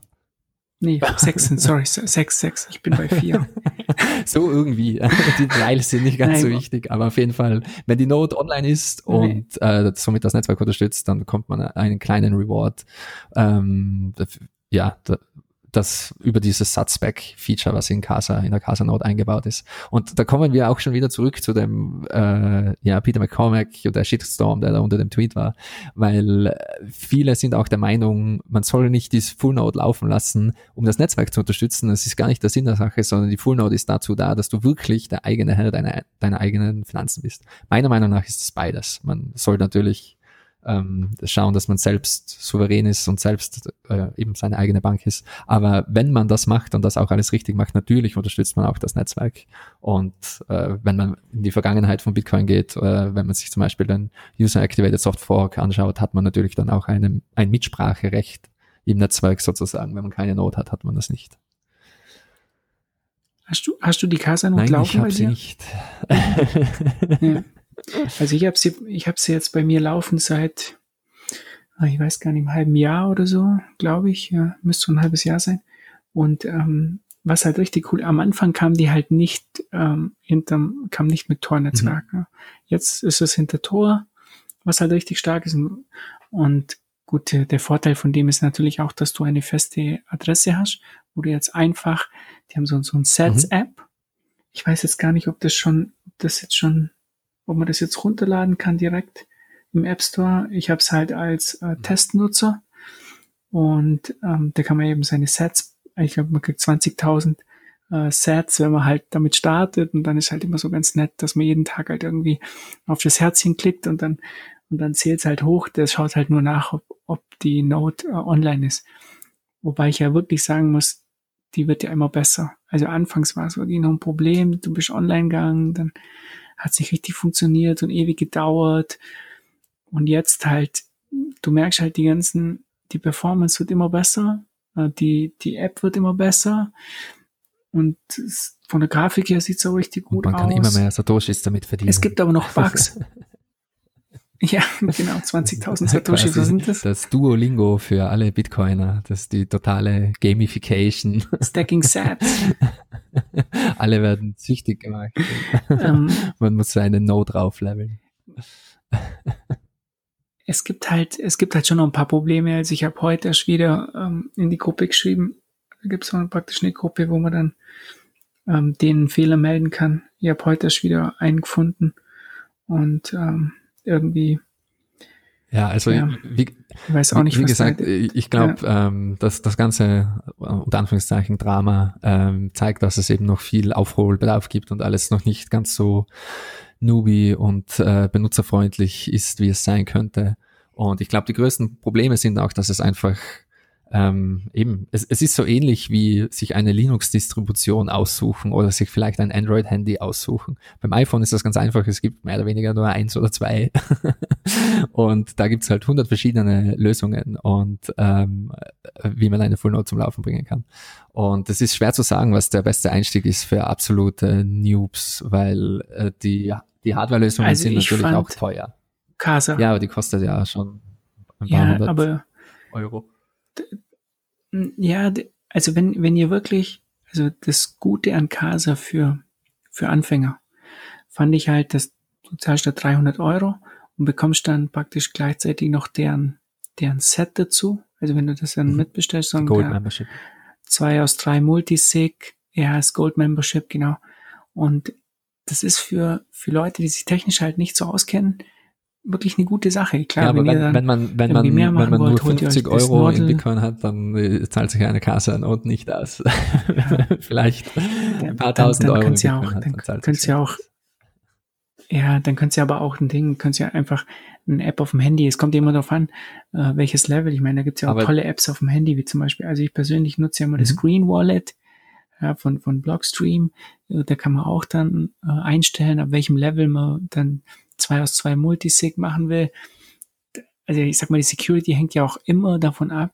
Nee, sechs sind, sorry, sechs, sechs, ich bin bei vier. so irgendwie. Die Details sind nicht ganz Nein, so wichtig, aber auf jeden Fall, wenn die Node online ist und äh, somit das Netzwerk unterstützt, dann bekommt man einen kleinen Reward. Ähm, ja, das über dieses Satzback-Feature, was in Casa, in der Casa-Node eingebaut ist. Und da kommen wir auch schon wieder zurück zu dem, äh, ja, Peter McCormack und der Shitstorm, der da unter dem Tweet war, weil viele sind auch der Meinung, man soll nicht die Full-Node laufen lassen, um das Netzwerk zu unterstützen. Das ist gar nicht der Sinn der Sache, sondern die Full-Node ist dazu da, dass du wirklich der eigene Herr deiner, deiner eigenen Finanzen bist. Meiner Meinung nach ist es beides. Man soll natürlich ähm, schauen, dass man selbst souverän ist und selbst äh, eben seine eigene Bank ist. Aber wenn man das macht und das auch alles richtig macht, natürlich unterstützt man auch das Netzwerk. Und äh, wenn man in die Vergangenheit von Bitcoin geht, äh, wenn man sich zum Beispiel den User Activated Soft Fork anschaut, hat man natürlich dann auch eine, ein Mitspracherecht im Netzwerk sozusagen. Wenn man keine Not hat, hat man das nicht. Hast du, hast du die Casa noch Nein, laufen ich habe sie nicht. ja. Also ich habe sie, ich habe sie jetzt bei mir laufen seit, ah, ich weiß gar nicht, einem halben Jahr oder so, glaube ich. Ja, müsste so ein halbes Jahr sein. Und ähm, was halt richtig cool, am Anfang kam die halt nicht ähm, hinterm, kam nicht mit Tor-Netzwerk. Mhm. Ne? Jetzt ist es hinter Tor, was halt richtig stark ist. Und gut, der Vorteil von dem ist natürlich auch, dass du eine feste Adresse hast, wo du jetzt einfach, die haben so, so ein Sets-App. Mhm. Ich weiß jetzt gar nicht, ob das schon, ob das jetzt schon ob man das jetzt runterladen kann direkt im App Store. Ich habe es halt als äh, Testnutzer und ähm, da kann man eben seine Sets, ich glaube, man kriegt 20.000 äh, Sets, wenn man halt damit startet und dann ist halt immer so ganz nett, dass man jeden Tag halt irgendwie auf das Herzchen klickt und dann und dann zählt es halt hoch. Das schaut halt nur nach, ob, ob die Note äh, online ist. Wobei ich ja wirklich sagen muss, die wird ja immer besser. Also anfangs war es wirklich noch ein Problem. Du bist online gegangen, dann hat es nicht richtig funktioniert und ewig gedauert. Und jetzt halt, du merkst halt die ganzen, die Performance wird immer besser, äh, die, die App wird immer besser. Und von der Grafik her sieht es auch richtig gut aus. Man kann immer mehr Satoshis damit verdienen. Es gibt aber noch Bugs. ja, genau, 20.000 Satoshis, was sind das? Das Duolingo für alle Bitcoiner, das ist die totale Gamification. Stacking Sats. Alle werden süchtig gemacht. Ähm, Man muss seine No draufleveln. Es gibt halt, es gibt halt schon noch ein paar Probleme. Also ich habe heute erst wieder ähm, in die Gruppe geschrieben. Da gibt es praktisch eine Gruppe, wo man dann ähm, den Fehler melden kann. Ich habe heute erst wieder einen gefunden und ähm, irgendwie Ja, also ja. Wie, ich weiß auch nicht, wie, gesagt, da, ich glaube, ja. ähm, dass das ganze unter Anführungszeichen Drama ähm, zeigt, dass es eben noch viel Aufholbedarf gibt und alles noch nicht ganz so newbie und äh, benutzerfreundlich ist, wie es sein könnte. Und ich glaube, die größten Probleme sind auch, dass es einfach ähm, eben, es, es ist so ähnlich wie sich eine Linux-Distribution aussuchen oder sich vielleicht ein Android-Handy aussuchen. Beim iPhone ist das ganz einfach, es gibt mehr oder weniger nur eins oder zwei. und da gibt's halt hundert verschiedene Lösungen und ähm, wie man eine Full Node zum Laufen bringen kann. Und es ist schwer zu sagen, was der beste Einstieg ist für absolute Noobs, weil äh, die, die Hardware-Lösungen also sind natürlich auch teuer. Casa. Ja, aber die kostet ja schon ein paar ja, hundert Euro. Ja, also wenn, wenn ihr wirklich, also das Gute an Casa für, für Anfänger fand ich halt, dass du zahlst da 300 Euro und bekommst dann praktisch gleichzeitig noch deren, deren Set dazu. Also wenn du das dann mhm. mitbestellst, so Gold Membership. Zwei aus drei Multisig, ja, das Gold Membership, genau. Und das ist für, für Leute, die sich technisch halt nicht so auskennen, wirklich eine gute Sache. Klar, ja, aber wenn, wenn, wenn man, wenn man, wenn man wollt, nur 50 Euro in Bitcoin hat, dann äh, zahlt sich eine Kasse an und nicht aus. Ja. Vielleicht ein paar dann, tausend dann Euro. Ja auch, hat, dann, könntest ja auch, ja, dann könntest du aber auch ein Ding, könntest ja einfach eine App auf dem Handy, es kommt immer darauf an, äh, welches Level. Ich meine, da gibt's ja auch aber tolle Apps auf dem Handy, wie zum Beispiel, also ich persönlich nutze ja immer das mhm. Green Wallet, ja, von, von Blockstream. Da kann man auch dann äh, einstellen, ab welchem Level man dann zwei aus zwei Multisig machen will, also ich sag mal, die Security hängt ja auch immer davon ab,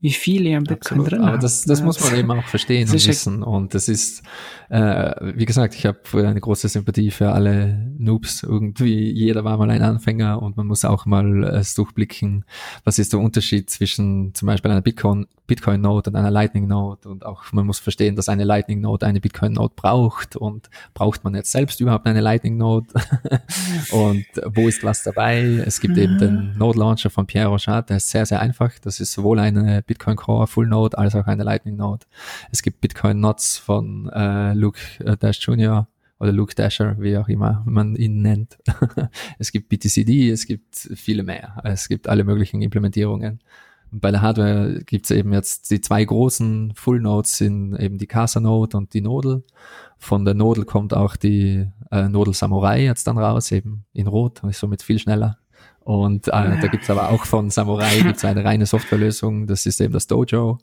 wie viel ihr im Bitcoin drin Aber das, das muss man eben auch verstehen und wissen. Und das ist, äh, wie gesagt, ich habe eine große Sympathie für alle Noobs. Irgendwie jeder war mal ein Anfänger und man muss auch mal es durchblicken, was ist der Unterschied zwischen zum Beispiel einer Bitcoin, Bitcoin Node und einer Lightning Node. Und auch man muss verstehen, dass eine Lightning Node eine Bitcoin Node braucht. Und braucht man jetzt selbst überhaupt eine Lightning Node? und wo ist was dabei? Es gibt mhm. eben den Node Launcher von Pierre Rochard, der ist sehr, sehr einfach. Das ist sowohl eine Bitcoin Core Full Node als auch eine Lightning Node. Es gibt Bitcoin Nodes von äh, Luke äh, Dash Jr. oder Luke Dasher, wie auch immer man ihn nennt. es gibt BTCD, es gibt viele mehr. Es gibt alle möglichen Implementierungen. Und bei der Hardware gibt es eben jetzt die zwei großen Full Nodes sind eben die Casa Node und die Nodel. Von der Nodel kommt auch die äh, Nodel Samurai jetzt dann raus, eben in Rot ist somit viel schneller. Und äh, da gibt's aber auch von Samurai gibt's eine reine Softwarelösung, das ist eben das Dojo.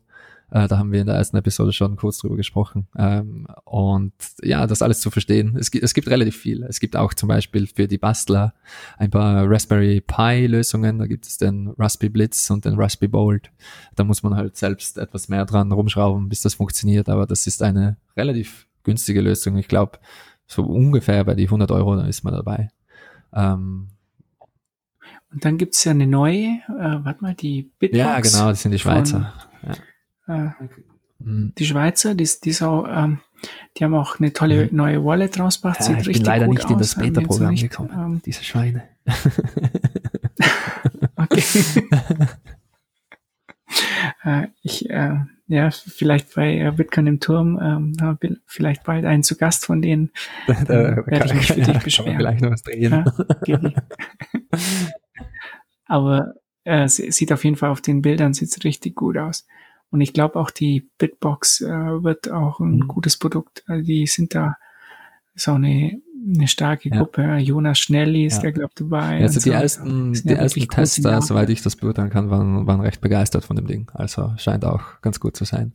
Äh, da haben wir in der ersten Episode schon kurz drüber gesprochen. Ähm, und ja, das alles zu verstehen. Es gibt, es gibt relativ viel. Es gibt auch zum Beispiel für die Bastler ein paar Raspberry Pi Lösungen. Da gibt es den Raspberry Blitz und den Raspberry Bolt. Da muss man halt selbst etwas mehr dran rumschrauben, bis das funktioniert. Aber das ist eine relativ günstige Lösung. Ich glaube, so ungefähr bei die 100 Euro, da ist man dabei. Ähm, und dann gibt's ja eine neue, äh, warte mal, die Bitbox. Ja, genau, das sind die Schweizer. Von, ja. Äh, mhm. Die Schweizer, die, die, auch, ähm, die haben auch eine tolle mhm. neue Wallet rausgebracht. Ja, ich bin leider nicht aus, in das Beta-Programm gekommen, ähm, diese Schweine. okay. äh, ich, äh, ja, vielleicht bei Bitcoin im Turm, ähm, vielleicht bald einen zu Gast von denen. Da, äh, werde ich mich für dich beschweren. Vielleicht noch was drehen. Ja, Aber äh, sieht auf jeden Fall auf den Bildern sieht's richtig gut aus. Und ich glaube auch die Bitbox äh, wird auch ein mhm. gutes Produkt. Also die sind da auch eine eine starke Gruppe. Ja. Jonas Schnelli ist ja. da, glaube dabei. Also die so. ersten, die ersten Tester, soweit ich das beurteilen kann, waren, waren recht begeistert von dem Ding. Also scheint auch ganz gut zu sein.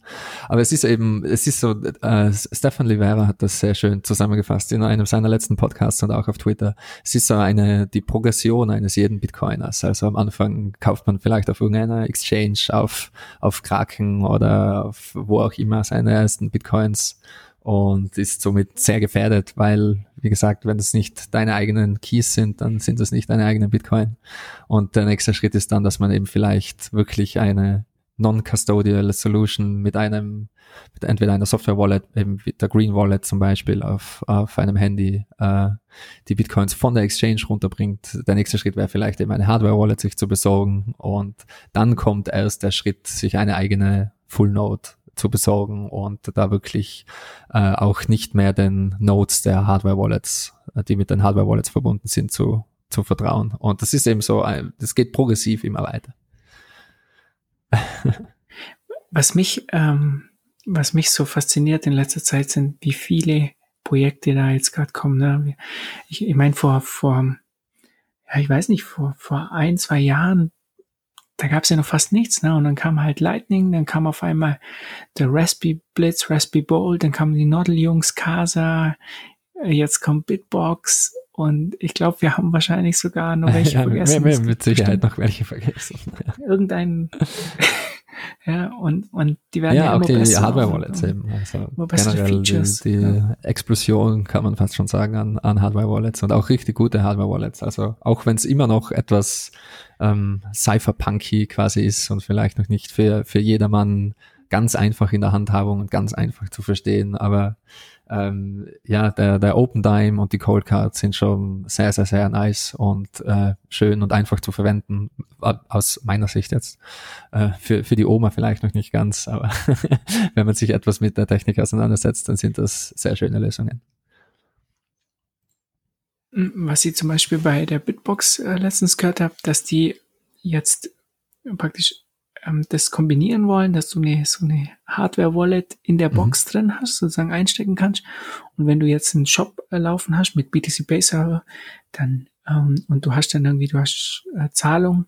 Aber es ist eben, es ist so, äh, Stefan Livera hat das sehr schön zusammengefasst in einem seiner letzten Podcasts und auch auf Twitter. Es ist so eine, die Progression eines jeden Bitcoiners. Also am Anfang kauft man vielleicht auf irgendeiner Exchange, auf, auf Kraken oder auf wo auch immer seine ersten Bitcoins und ist somit sehr gefährdet, weil, wie gesagt, wenn das nicht deine eigenen Keys sind, dann sind das nicht deine eigenen Bitcoin. Und der nächste Schritt ist dann, dass man eben vielleicht wirklich eine non-custodial Solution mit einem, mit entweder einer Software-Wallet, eben der Green Wallet zum Beispiel auf, auf einem Handy, äh, die Bitcoins von der Exchange runterbringt. Der nächste Schritt wäre vielleicht eben eine Hardware-Wallet sich zu besorgen und dann kommt erst der Schritt, sich eine eigene Full Node zu besorgen und da wirklich äh, auch nicht mehr den Nodes der Hardware-Wallets, äh, die mit den Hardware-Wallets verbunden sind, zu zu vertrauen. Und das ist eben so, das geht progressiv immer weiter. was mich, ähm, was mich so fasziniert in letzter Zeit sind, wie viele Projekte da jetzt gerade kommen. Ne? Ich, ich meine, vor, vor, ja, ich weiß nicht, vor, vor ein, zwei Jahren, da gab es ja noch fast nichts, ne? Und dann kam halt Lightning, dann kam auf einmal der Raspberry Blitz, Raspberry Bowl, dann kamen die Nodel-Jungs, Casa, jetzt kommt Bitbox und ich glaube, wir haben wahrscheinlich sogar noch welche ja, vergessen. Wir, wir mit Sicherheit noch welche vergessen. Irgendein ja, und, und die werden ja, ja auch die, die Hardware-Wallets eben. Also generell die, die ja. Explosion kann man fast schon sagen an, an Hardware-Wallets und auch richtig gute Hardware-Wallets. Also auch wenn es immer noch etwas ähm, Cypherpunky quasi ist und vielleicht noch nicht für, für jedermann ganz einfach in der Handhabung und ganz einfach zu verstehen, aber ähm, ja, der, der Open Dime und die Cold Cards sind schon sehr, sehr, sehr nice und äh, schön und einfach zu verwenden, aus meiner Sicht jetzt. Äh, für, für die Oma vielleicht noch nicht ganz, aber wenn man sich etwas mit der Technik auseinandersetzt, dann sind das sehr schöne Lösungen. Was ich zum Beispiel bei der Bitbox äh, letztens gehört habe, dass die jetzt praktisch ähm, das kombinieren wollen, dass du eine, so eine Hardware-Wallet in der Box mhm. drin hast, sozusagen einstecken kannst. Und wenn du jetzt einen Shop äh, laufen hast mit BTC Base Server, dann ähm, und du hast dann irgendwie, du hast äh, Zahlung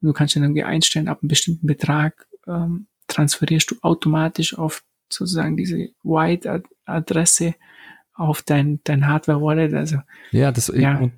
und du kannst dann irgendwie einstellen, ab einem bestimmten Betrag ähm, transferierst du automatisch auf sozusagen diese White-Adresse auf dein, dein Hardware-Wallet. Also ja, das ja,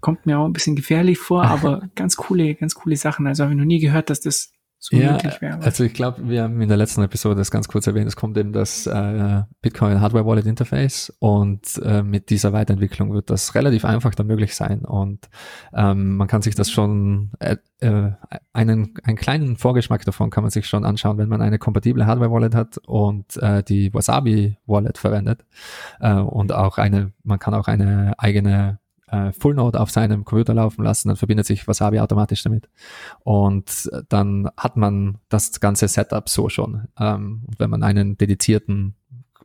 kommt mir auch ein bisschen gefährlich vor, aber ganz coole, ganz coole Sachen. Also habe ich noch nie gehört, dass das so ja, möglich wäre. Also ich glaube, wir haben in der letzten Episode das ganz kurz erwähnt, es kommt eben das äh, Bitcoin Hardware Wallet Interface und äh, mit dieser Weiterentwicklung wird das relativ einfach dann möglich sein und ähm, man kann sich das schon äh, äh, einen, einen kleinen Vorgeschmack davon kann man sich schon anschauen, wenn man eine kompatible Hardware Wallet hat und äh, die Wasabi Wallet verwendet äh, und auch eine, man kann auch eine eigene äh, Full Node auf seinem Computer laufen lassen, dann verbindet sich Wasabi automatisch damit. Und dann hat man das ganze Setup so schon. Ähm, wenn man einen dedizierten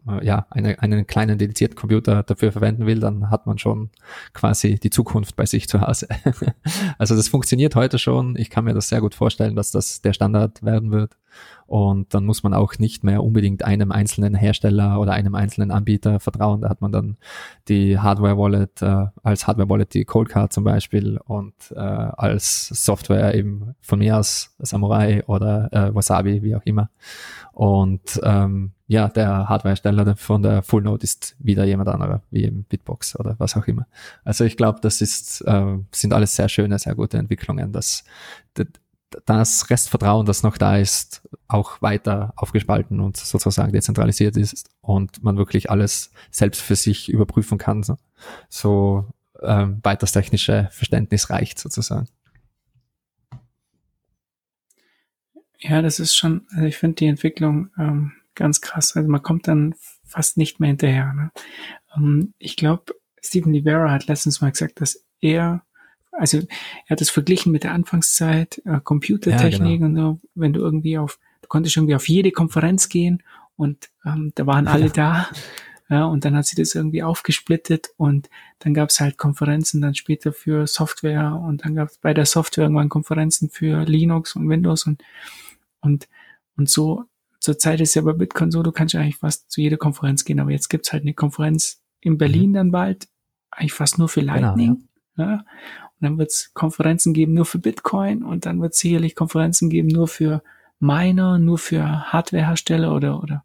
äh, ja, eine, einen kleinen dedizierten Computer dafür verwenden will, dann hat man schon quasi die Zukunft bei sich zu Hause. also das funktioniert heute schon. Ich kann mir das sehr gut vorstellen, dass das der Standard werden wird. Und dann muss man auch nicht mehr unbedingt einem einzelnen Hersteller oder einem einzelnen Anbieter vertrauen. Da hat man dann die Hardware-Wallet, äh, als Hardware-Wallet die Cold Card zum Beispiel und äh, als Software eben von mir aus Samurai oder äh, Wasabi, wie auch immer. Und ähm, ja, der Hardware-Hersteller von der Full Node ist wieder jemand anderer, wie eben Bitbox oder was auch immer. Also ich glaube, das ist, äh, sind alles sehr schöne, sehr gute Entwicklungen, dass das Restvertrauen, das noch da ist, auch weiter aufgespalten und sozusagen dezentralisiert ist und man wirklich alles selbst für sich überprüfen kann, so, so ähm, weit das technische Verständnis reicht sozusagen. Ja, das ist schon, also ich finde die Entwicklung ähm, ganz krass. Also man kommt dann fast nicht mehr hinterher. Ne? Ähm, ich glaube, Stephen Rivera hat letztens mal gesagt, dass er also er hat es verglichen mit der Anfangszeit, äh, Computertechnik ja, genau. und so, wenn du irgendwie auf, du konntest irgendwie auf jede Konferenz gehen und ähm, da waren alle ja. da. Ja, und dann hat sie das irgendwie aufgesplittet und dann gab es halt Konferenzen dann später für Software und dann gab es bei der Software irgendwann Konferenzen für Linux und Windows und und und so zurzeit ist ja bei Bitcoin so, du kannst ja eigentlich fast zu jeder Konferenz gehen, aber jetzt gibt's halt eine Konferenz in Berlin mhm. dann bald, eigentlich fast nur für genau, Lightning. Genau, ja. ja. Dann wird es Konferenzen geben nur für Bitcoin und dann wird es sicherlich Konferenzen geben nur für Miner, nur für Hardwarehersteller oder oder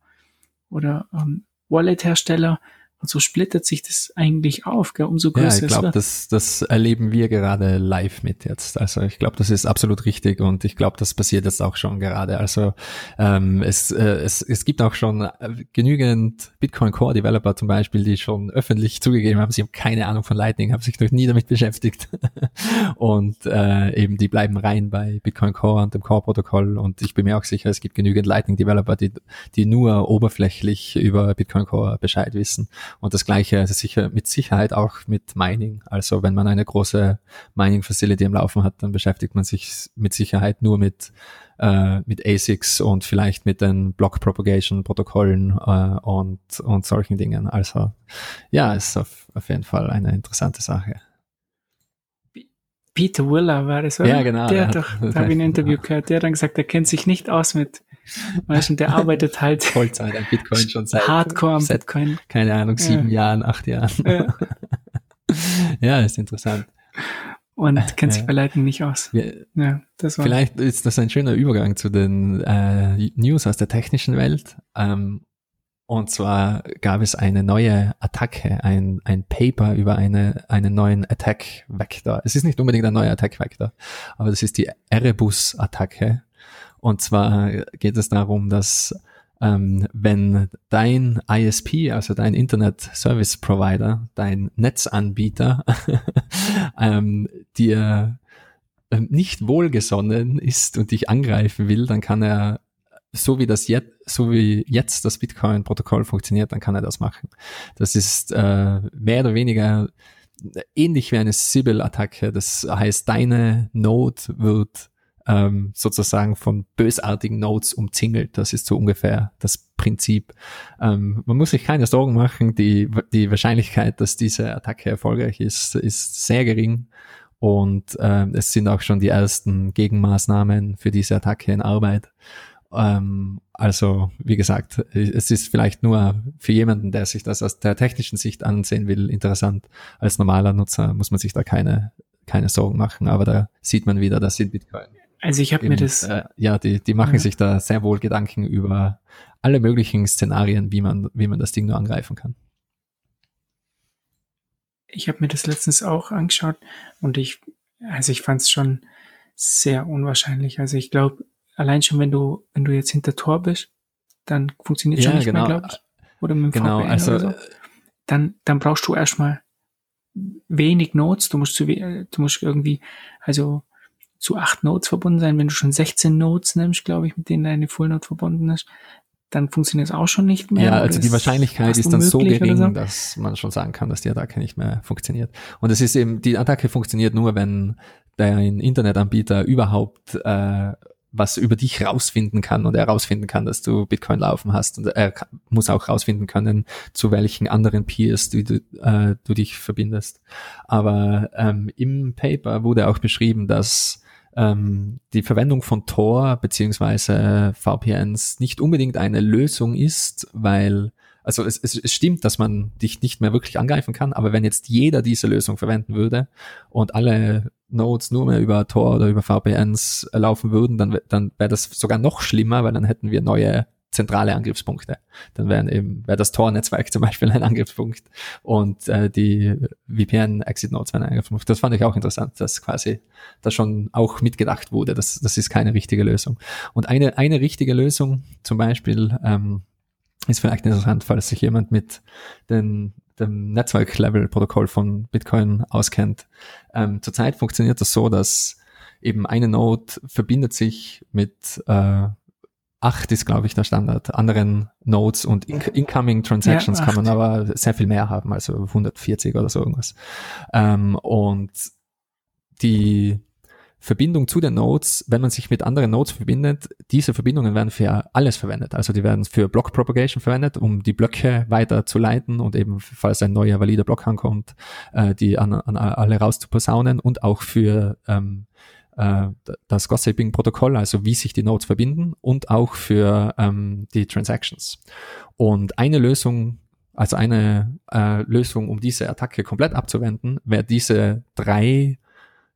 oder ähm, Wallet-Hersteller. Und so splittert sich das eigentlich auf, gell? umso größer ja, ich glaube, das, das erleben wir gerade live mit jetzt. Also ich glaube, das ist absolut richtig und ich glaube, das passiert jetzt auch schon gerade. Also ähm, es, äh, es, es gibt auch schon äh, genügend Bitcoin Core Developer zum Beispiel, die schon öffentlich zugegeben haben, sie haben keine Ahnung von Lightning, haben sich noch nie damit beschäftigt und äh, eben die bleiben rein bei Bitcoin Core und dem Core-Protokoll und ich bin mir auch sicher, es gibt genügend Lightning Developer, die, die nur oberflächlich über Bitcoin Core Bescheid wissen und das gleiche also sicher mit Sicherheit auch mit Mining. Also wenn man eine große Mining Facility am Laufen hat, dann beschäftigt man sich mit Sicherheit nur mit äh, mit ASICs und vielleicht mit den Block Propagation Protokollen äh, und und solchen Dingen. Also ja, ist auf, auf jeden Fall eine interessante Sache. Peter Willer war das, oder? Ja, genau. Der hat doch, da habe ich ein Interview gehört, der hat dann gesagt, er kennt sich nicht aus mit, weißt du, der arbeitet halt Vollzeit an Bitcoin schon seit Hardcore am seit, Bitcoin. Keine Ahnung, sieben ja. Jahren, acht Jahren. Ja. ja, ist interessant. Und kennt sich bei Leuten nicht aus. Wir, ja, das war vielleicht ist das ein schöner Übergang zu den äh, News aus der technischen Welt. Ähm, und zwar gab es eine neue Attacke, ein, ein Paper über eine, einen neuen Attack Vector. Es ist nicht unbedingt ein neuer Attack Vector, aber das ist die Erebus Attacke. Und zwar geht es darum, dass ähm, wenn dein ISP, also dein Internet Service Provider, dein Netzanbieter, ähm, dir ähm, nicht wohlgesonnen ist und dich angreifen will, dann kann er so wie das jetzt, so wie jetzt das Bitcoin-Protokoll funktioniert, dann kann er das machen. Das ist äh, mehr oder weniger ähnlich wie eine Sybil-Attacke. Das heißt, deine Node wird ähm, sozusagen von bösartigen Nodes umzingelt. Das ist so ungefähr das Prinzip. Ähm, man muss sich keine Sorgen machen. Die, die Wahrscheinlichkeit, dass diese Attacke erfolgreich ist, ist sehr gering. Und äh, es sind auch schon die ersten Gegenmaßnahmen für diese Attacke in Arbeit. Ähm, also, wie gesagt, es ist vielleicht nur für jemanden, der sich das aus der technischen Sicht ansehen will, interessant. Als normaler Nutzer muss man sich da keine, keine Sorgen machen, aber da sieht man wieder, dass sind Bitcoin. Also ich habe mir das. Äh, ja, die, die machen ja. sich da sehr wohl Gedanken über alle möglichen Szenarien, wie man, wie man das Ding nur angreifen kann. Ich habe mir das letztens auch angeschaut und ich, also ich fand es schon sehr unwahrscheinlich. Also ich glaube, Allein schon, wenn du, wenn du jetzt hinter Tor bist, dann funktioniert ja, schon nicht genau. mehr, glaube ich. Oder mit dem genau, VPN also, so. Dann, dann brauchst du erstmal wenig Nodes. Du musst zu, du musst irgendwie, also zu acht Nodes verbunden sein. Wenn du schon 16 Nodes nimmst, glaube ich, mit denen deine Full Node verbunden ist, dann funktioniert es auch schon nicht mehr. Ja, also die Wahrscheinlichkeit ist dann so gering, so? dass man schon sagen kann, dass die Attacke nicht mehr funktioniert. Und es ist eben, die Attacke funktioniert nur, wenn dein Internetanbieter überhaupt äh, was über dich rausfinden kann und er rausfinden kann, dass du Bitcoin laufen hast und er muss auch rausfinden können, zu welchen anderen Peers du, äh, du dich verbindest. Aber ähm, im Paper wurde auch beschrieben, dass ähm, die Verwendung von Tor beziehungsweise VPNs nicht unbedingt eine Lösung ist, weil also es, es, es stimmt, dass man dich nicht mehr wirklich angreifen kann, aber wenn jetzt jeder diese Lösung verwenden würde und alle Nodes nur mehr über Tor oder über VPNs laufen würden, dann, dann wäre das sogar noch schlimmer, weil dann hätten wir neue zentrale Angriffspunkte. Dann wären eben, wäre das Tor-Netzwerk zum Beispiel ein Angriffspunkt und äh, die VPN-Exit-Nodes wären ein Angriffspunkt. Das fand ich auch interessant, dass quasi da schon auch mitgedacht wurde. Das, das ist keine richtige Lösung. Und eine, eine richtige Lösung, zum Beispiel, ähm, ist vielleicht interessant, falls sich jemand mit den, dem Netzwerk-Level-Protokoll von Bitcoin auskennt. Ähm, zurzeit funktioniert das so, dass eben eine Node verbindet sich mit äh, acht ist, glaube ich, der Standard, anderen Nodes und in Incoming Transactions ja, kann man aber sehr viel mehr haben, also 140 oder so irgendwas. Ähm, und die Verbindung zu den Nodes, wenn man sich mit anderen Nodes verbindet, diese Verbindungen werden für alles verwendet. Also die werden für Block Propagation verwendet, um die Blöcke weiter zu leiten und eben, falls ein neuer valider Block ankommt, äh, die an, an alle raus zu posaunen und auch für ähm, äh, das Gossiping-Protokoll, also wie sich die Nodes verbinden und auch für ähm, die Transactions. Und eine Lösung also eine äh, Lösung, um diese Attacke komplett abzuwenden, wäre diese drei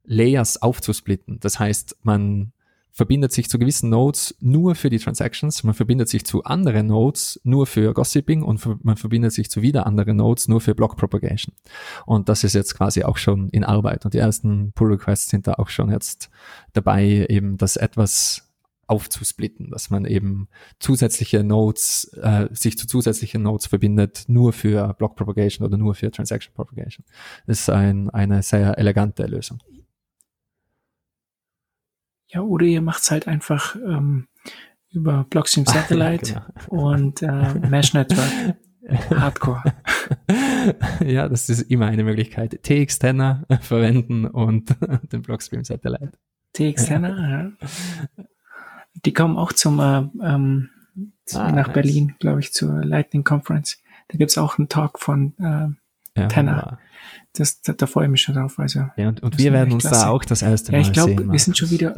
Layers aufzusplitten. Das heißt, man verbindet sich zu gewissen Nodes nur für die Transactions, man verbindet sich zu anderen Nodes nur für Gossiping und man verbindet sich zu wieder anderen Nodes nur für Block Propagation. Und das ist jetzt quasi auch schon in Arbeit und die ersten Pull Requests sind da auch schon jetzt dabei, eben das etwas aufzusplitten, dass man eben zusätzliche Nodes, äh, sich zu zusätzlichen Nodes verbindet, nur für Block Propagation oder nur für Transaction Propagation. Das ist ein, eine sehr elegante Lösung. Ja, oder ihr macht's halt einfach ähm, über Blockstream Satellite genau. und äh, Mesh Network. Hardcore. ja, das ist immer eine Möglichkeit. TX-Tenner verwenden und den Blockstream Satellite. TX-Tenner, ja. Die kommen auch zum äh, ähm, ah, nach nice. Berlin, glaube ich, zur Lightning Conference. Da gibt's auch einen Talk von äh, ja, Tenner. Das, da, da freue ich mich schon drauf. Also, ja, und, und wir werden uns klasse. da auch das erste Mal Ja, ich glaube, wir sind schon wieder.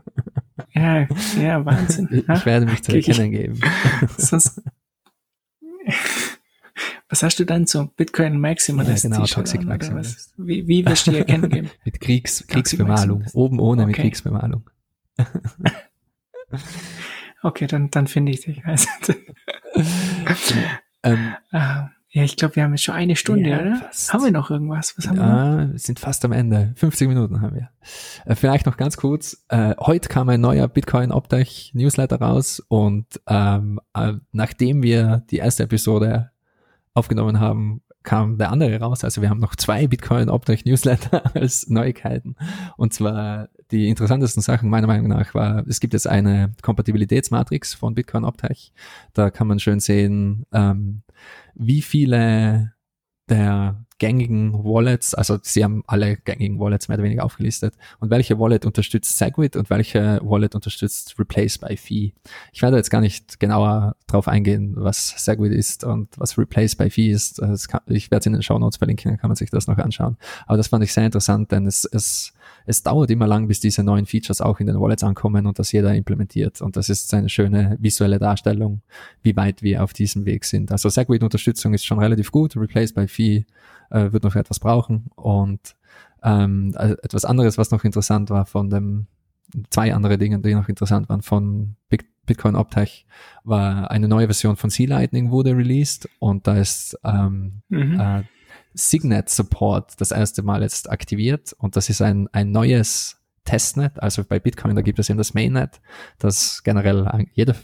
ja, ja, Wahnsinn. Ich, ich werde mich zu erkennen geben. Sonst, was hast du dann so? Bitcoin Maximalist? Ja, genau, Toxic Maximalist. Wie, wie wirst du die erkennen geben? mit Kriegs, Kriegsbemalung. Oben ohne okay. mit Kriegsbemalung. okay, dann, dann finde ich dich. Also, ähm, ah, ja, ich glaube, wir haben jetzt schon eine Stunde, ja, oder? Fast. Haben wir noch irgendwas? Was haben ja, wir noch? sind fast am Ende. 50 Minuten haben wir. Äh, vielleicht noch ganz kurz. Äh, heute kam ein neuer Bitcoin Optech Newsletter raus und ähm, äh, nachdem wir die erste Episode aufgenommen haben, kam der andere raus. Also wir haben noch zwei Bitcoin Optech Newsletter als Neuigkeiten. Und zwar die interessantesten Sachen meiner Meinung nach war, es gibt jetzt eine Kompatibilitätsmatrix von Bitcoin Optech. Da kann man schön sehen, ähm, wie viele der gängigen Wallets, also sie haben alle gängigen Wallets mehr oder weniger aufgelistet und welche Wallet unterstützt Segwit und welche Wallet unterstützt Replace by Fee. Ich werde jetzt gar nicht genauer darauf eingehen, was Segwit ist und was Replace by Fee ist. Kann, ich werde es in den Show Notes verlinken, dann kann man sich das noch anschauen. Aber das fand ich sehr interessant, denn es, es, es dauert immer lang, bis diese neuen Features auch in den Wallets ankommen und das jeder implementiert. Und das ist eine schöne visuelle Darstellung, wie weit wir auf diesem Weg sind. Also Segwit-Unterstützung ist schon relativ gut, Replace by Fee äh, wird noch etwas brauchen. Und ähm, also etwas anderes, was noch interessant war von dem, zwei andere Dinge, die noch interessant waren von Bitcoin Optech, war eine neue Version von Sea Lightning wurde released und da ist ähm, mhm. äh, Signet Support das erste Mal jetzt aktiviert und das ist ein, ein neues Testnet. Also bei Bitcoin, da gibt es eben das Mainnet, das generell jeder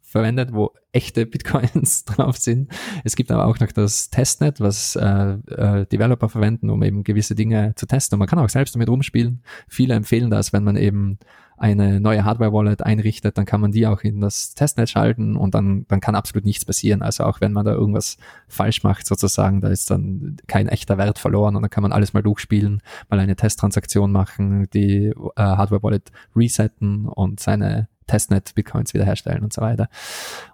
verwendet, wo echte Bitcoins drauf sind. Es gibt aber auch noch das Testnet, was äh, äh, Developer verwenden, um eben gewisse Dinge zu testen. Und man kann auch selbst damit rumspielen. Viele empfehlen das, wenn man eben eine neue Hardware-Wallet einrichtet, dann kann man die auch in das Testnet schalten und dann, dann kann absolut nichts passieren. Also auch wenn man da irgendwas falsch macht, sozusagen, da ist dann kein echter Wert verloren und dann kann man alles mal durchspielen, mal eine Testtransaktion machen, die äh, Hardware-Wallet resetten und seine Testnet-Bitcoins wiederherstellen und so weiter.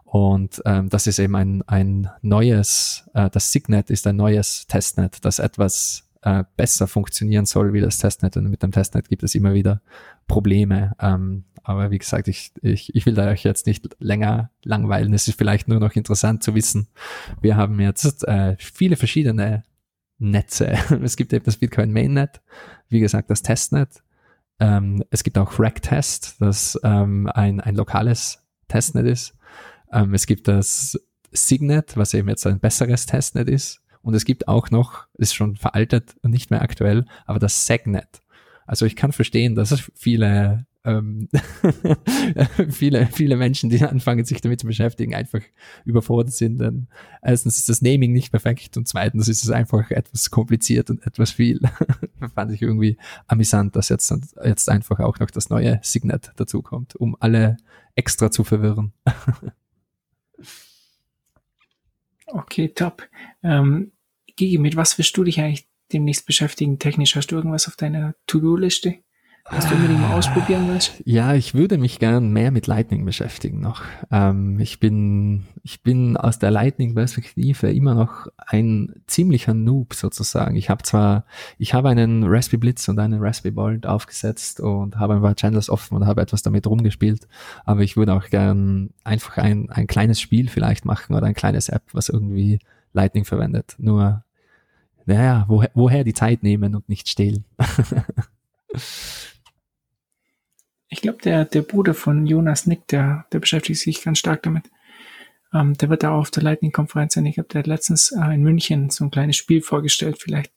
Und ähm, das ist eben ein, ein neues, äh, das Signet ist ein neues Testnet, das etwas äh, besser funktionieren soll wie das Testnet. Und mit dem Testnet gibt es immer wieder Probleme. Ähm, aber wie gesagt, ich, ich, ich will euch jetzt nicht länger langweilen. Es ist vielleicht nur noch interessant zu wissen. Wir haben jetzt äh, viele verschiedene Netze. Es gibt eben das Bitcoin Mainnet, wie gesagt, das Testnet. Ähm, es gibt auch Racktest, das ähm, ein, ein lokales Testnet ist. Ähm, es gibt das Signet, was eben jetzt ein besseres Testnet ist. Und es gibt auch noch, ist schon veraltet und nicht mehr aktuell, aber das Segnet. Also ich kann verstehen, dass viele ähm, viele, viele Menschen, die anfangen, sich damit zu beschäftigen, einfach überfordert sind. Denn erstens ist das Naming nicht perfekt und zweitens ist es einfach etwas kompliziert und etwas viel. Fand ich irgendwie amüsant, dass jetzt, jetzt einfach auch noch das neue Signet dazukommt, um alle extra zu verwirren. okay, top. Ähm, Gigi, mit was wirst du dich eigentlich demnächst beschäftigen? Technisch hast du irgendwas auf deiner To-Do-Liste? Was du unbedingt mal ausprobieren willst? Ja, ich würde mich gern mehr mit Lightning beschäftigen noch. Ähm, ich bin, ich bin aus der Lightning-Perspektive immer noch ein ziemlicher Noob sozusagen. Ich habe zwar, ich habe einen Raspberry Blitz und einen Raspberry Bolt aufgesetzt und habe ein paar Channels offen und habe etwas damit rumgespielt, aber ich würde auch gern einfach ein, ein kleines Spiel vielleicht machen oder ein kleines App, was irgendwie Lightning verwendet. Nur, naja, woher, woher die Zeit nehmen und nicht stehlen. ich glaube, der, der Bruder von Jonas Nick, der, der beschäftigt sich ganz stark damit. Ähm, der wird da auch auf der Lightning-Konferenz sein. Ich glaube, der hat letztens äh, in München so ein kleines Spiel vorgestellt. Vielleicht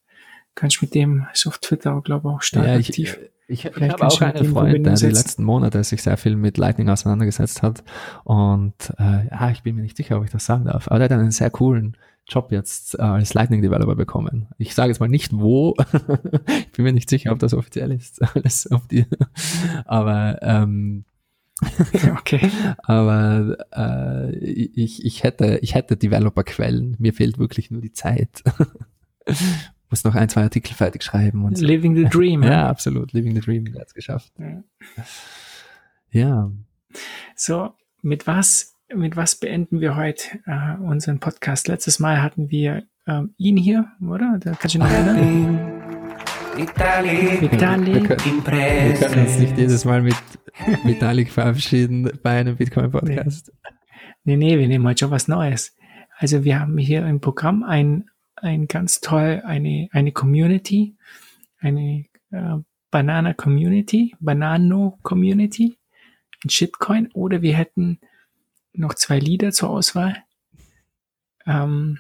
kannst du mit dem, ist auf Twitter, glaube ich, auch stark ja, ich, aktiv. Ich, ich, ich habe auch einen Freund, der die letzten Monate sich sehr viel mit Lightning auseinandergesetzt hat. Und äh, ja, ich bin mir nicht sicher, ob ich das sagen darf. Aber der hat einen sehr coolen Job jetzt äh, als Lightning Developer bekommen. Ich sage jetzt mal nicht wo. ich bin mir nicht sicher, ob das offiziell ist. Alles auf die. Aber ähm, okay. Aber äh, ich, ich hätte ich hätte Developer-Quellen. Mir fehlt wirklich nur die Zeit. Muss noch ein, zwei Artikel fertig schreiben und so. Living the Dream. ja, absolut. Living the Dream. Er hat geschafft. Ja. ja. So, mit was mit was beenden wir heute äh, unseren Podcast? Letztes Mal hatten wir äh, ähm, ihn hier, oder? Da kannst du noch erinnern? Vitalik, Vitalik wir, können, wir können uns nicht jedes Mal mit Vitalik verabschieden bei einem Bitcoin-Podcast. Nee. nee, nee, wir nehmen heute schon was Neues. Also wir haben hier im Programm ein, ein ganz toll, eine, eine Community, eine äh, Banana Community, Banano Community, ein Shitcoin, oder wir hätten noch zwei Lieder zur Auswahl. Ähm,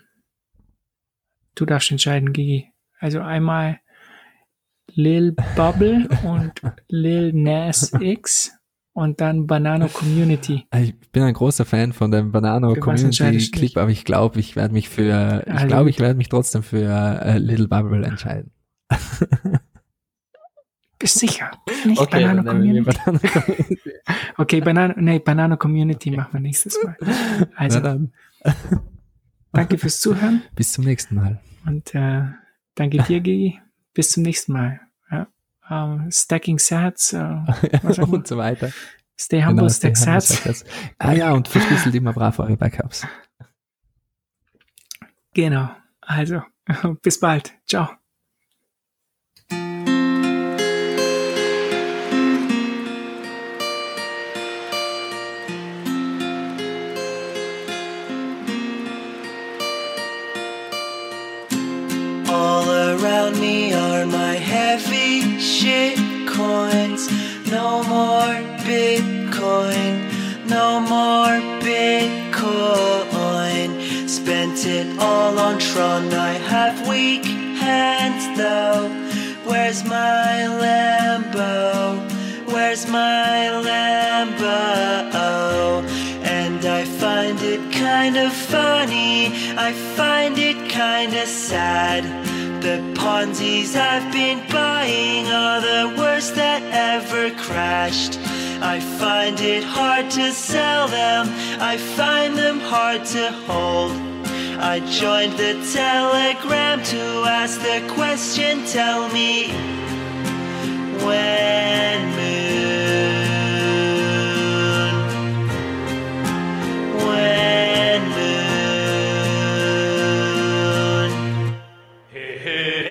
du darfst entscheiden, Gigi. Also einmal Lil Bubble und Lil Nas X und dann Banano Community. Ich bin ein großer Fan von dem Banano Community Clip, aber ich glaube, ich werde mich für, ich glaube, ich werde mich trotzdem für uh, Little Bubble entscheiden. Bist sicher? Nicht okay, Banano Community. Banana Community. okay, Banano, nee, Banano Community okay. machen wir nächstes Mal. Also, danke fürs Zuhören. Bis zum nächsten Mal. Und äh, danke dir, Gigi bis zum nächsten Mal. Ja. Um, ähm, stacking Sats uh, und so weiter. Stay humble, genau, stack Sats. Ah ja, und verschlüsselt immer brav eure Backups. Genau. Also, bis bald. Ciao. Me are my heavy shit coins. No more Bitcoin, no more Bitcoin. Spent it all on Tron. I have weak hands though. Where's my Lambo? Where's my Lambo? And I find it kind of funny. I find it kind of sad the Ponzi's I've been buying are the worst that ever crashed. I find it hard to sell them, I find them hard to hold. I joined the telegram to ask the question, tell me when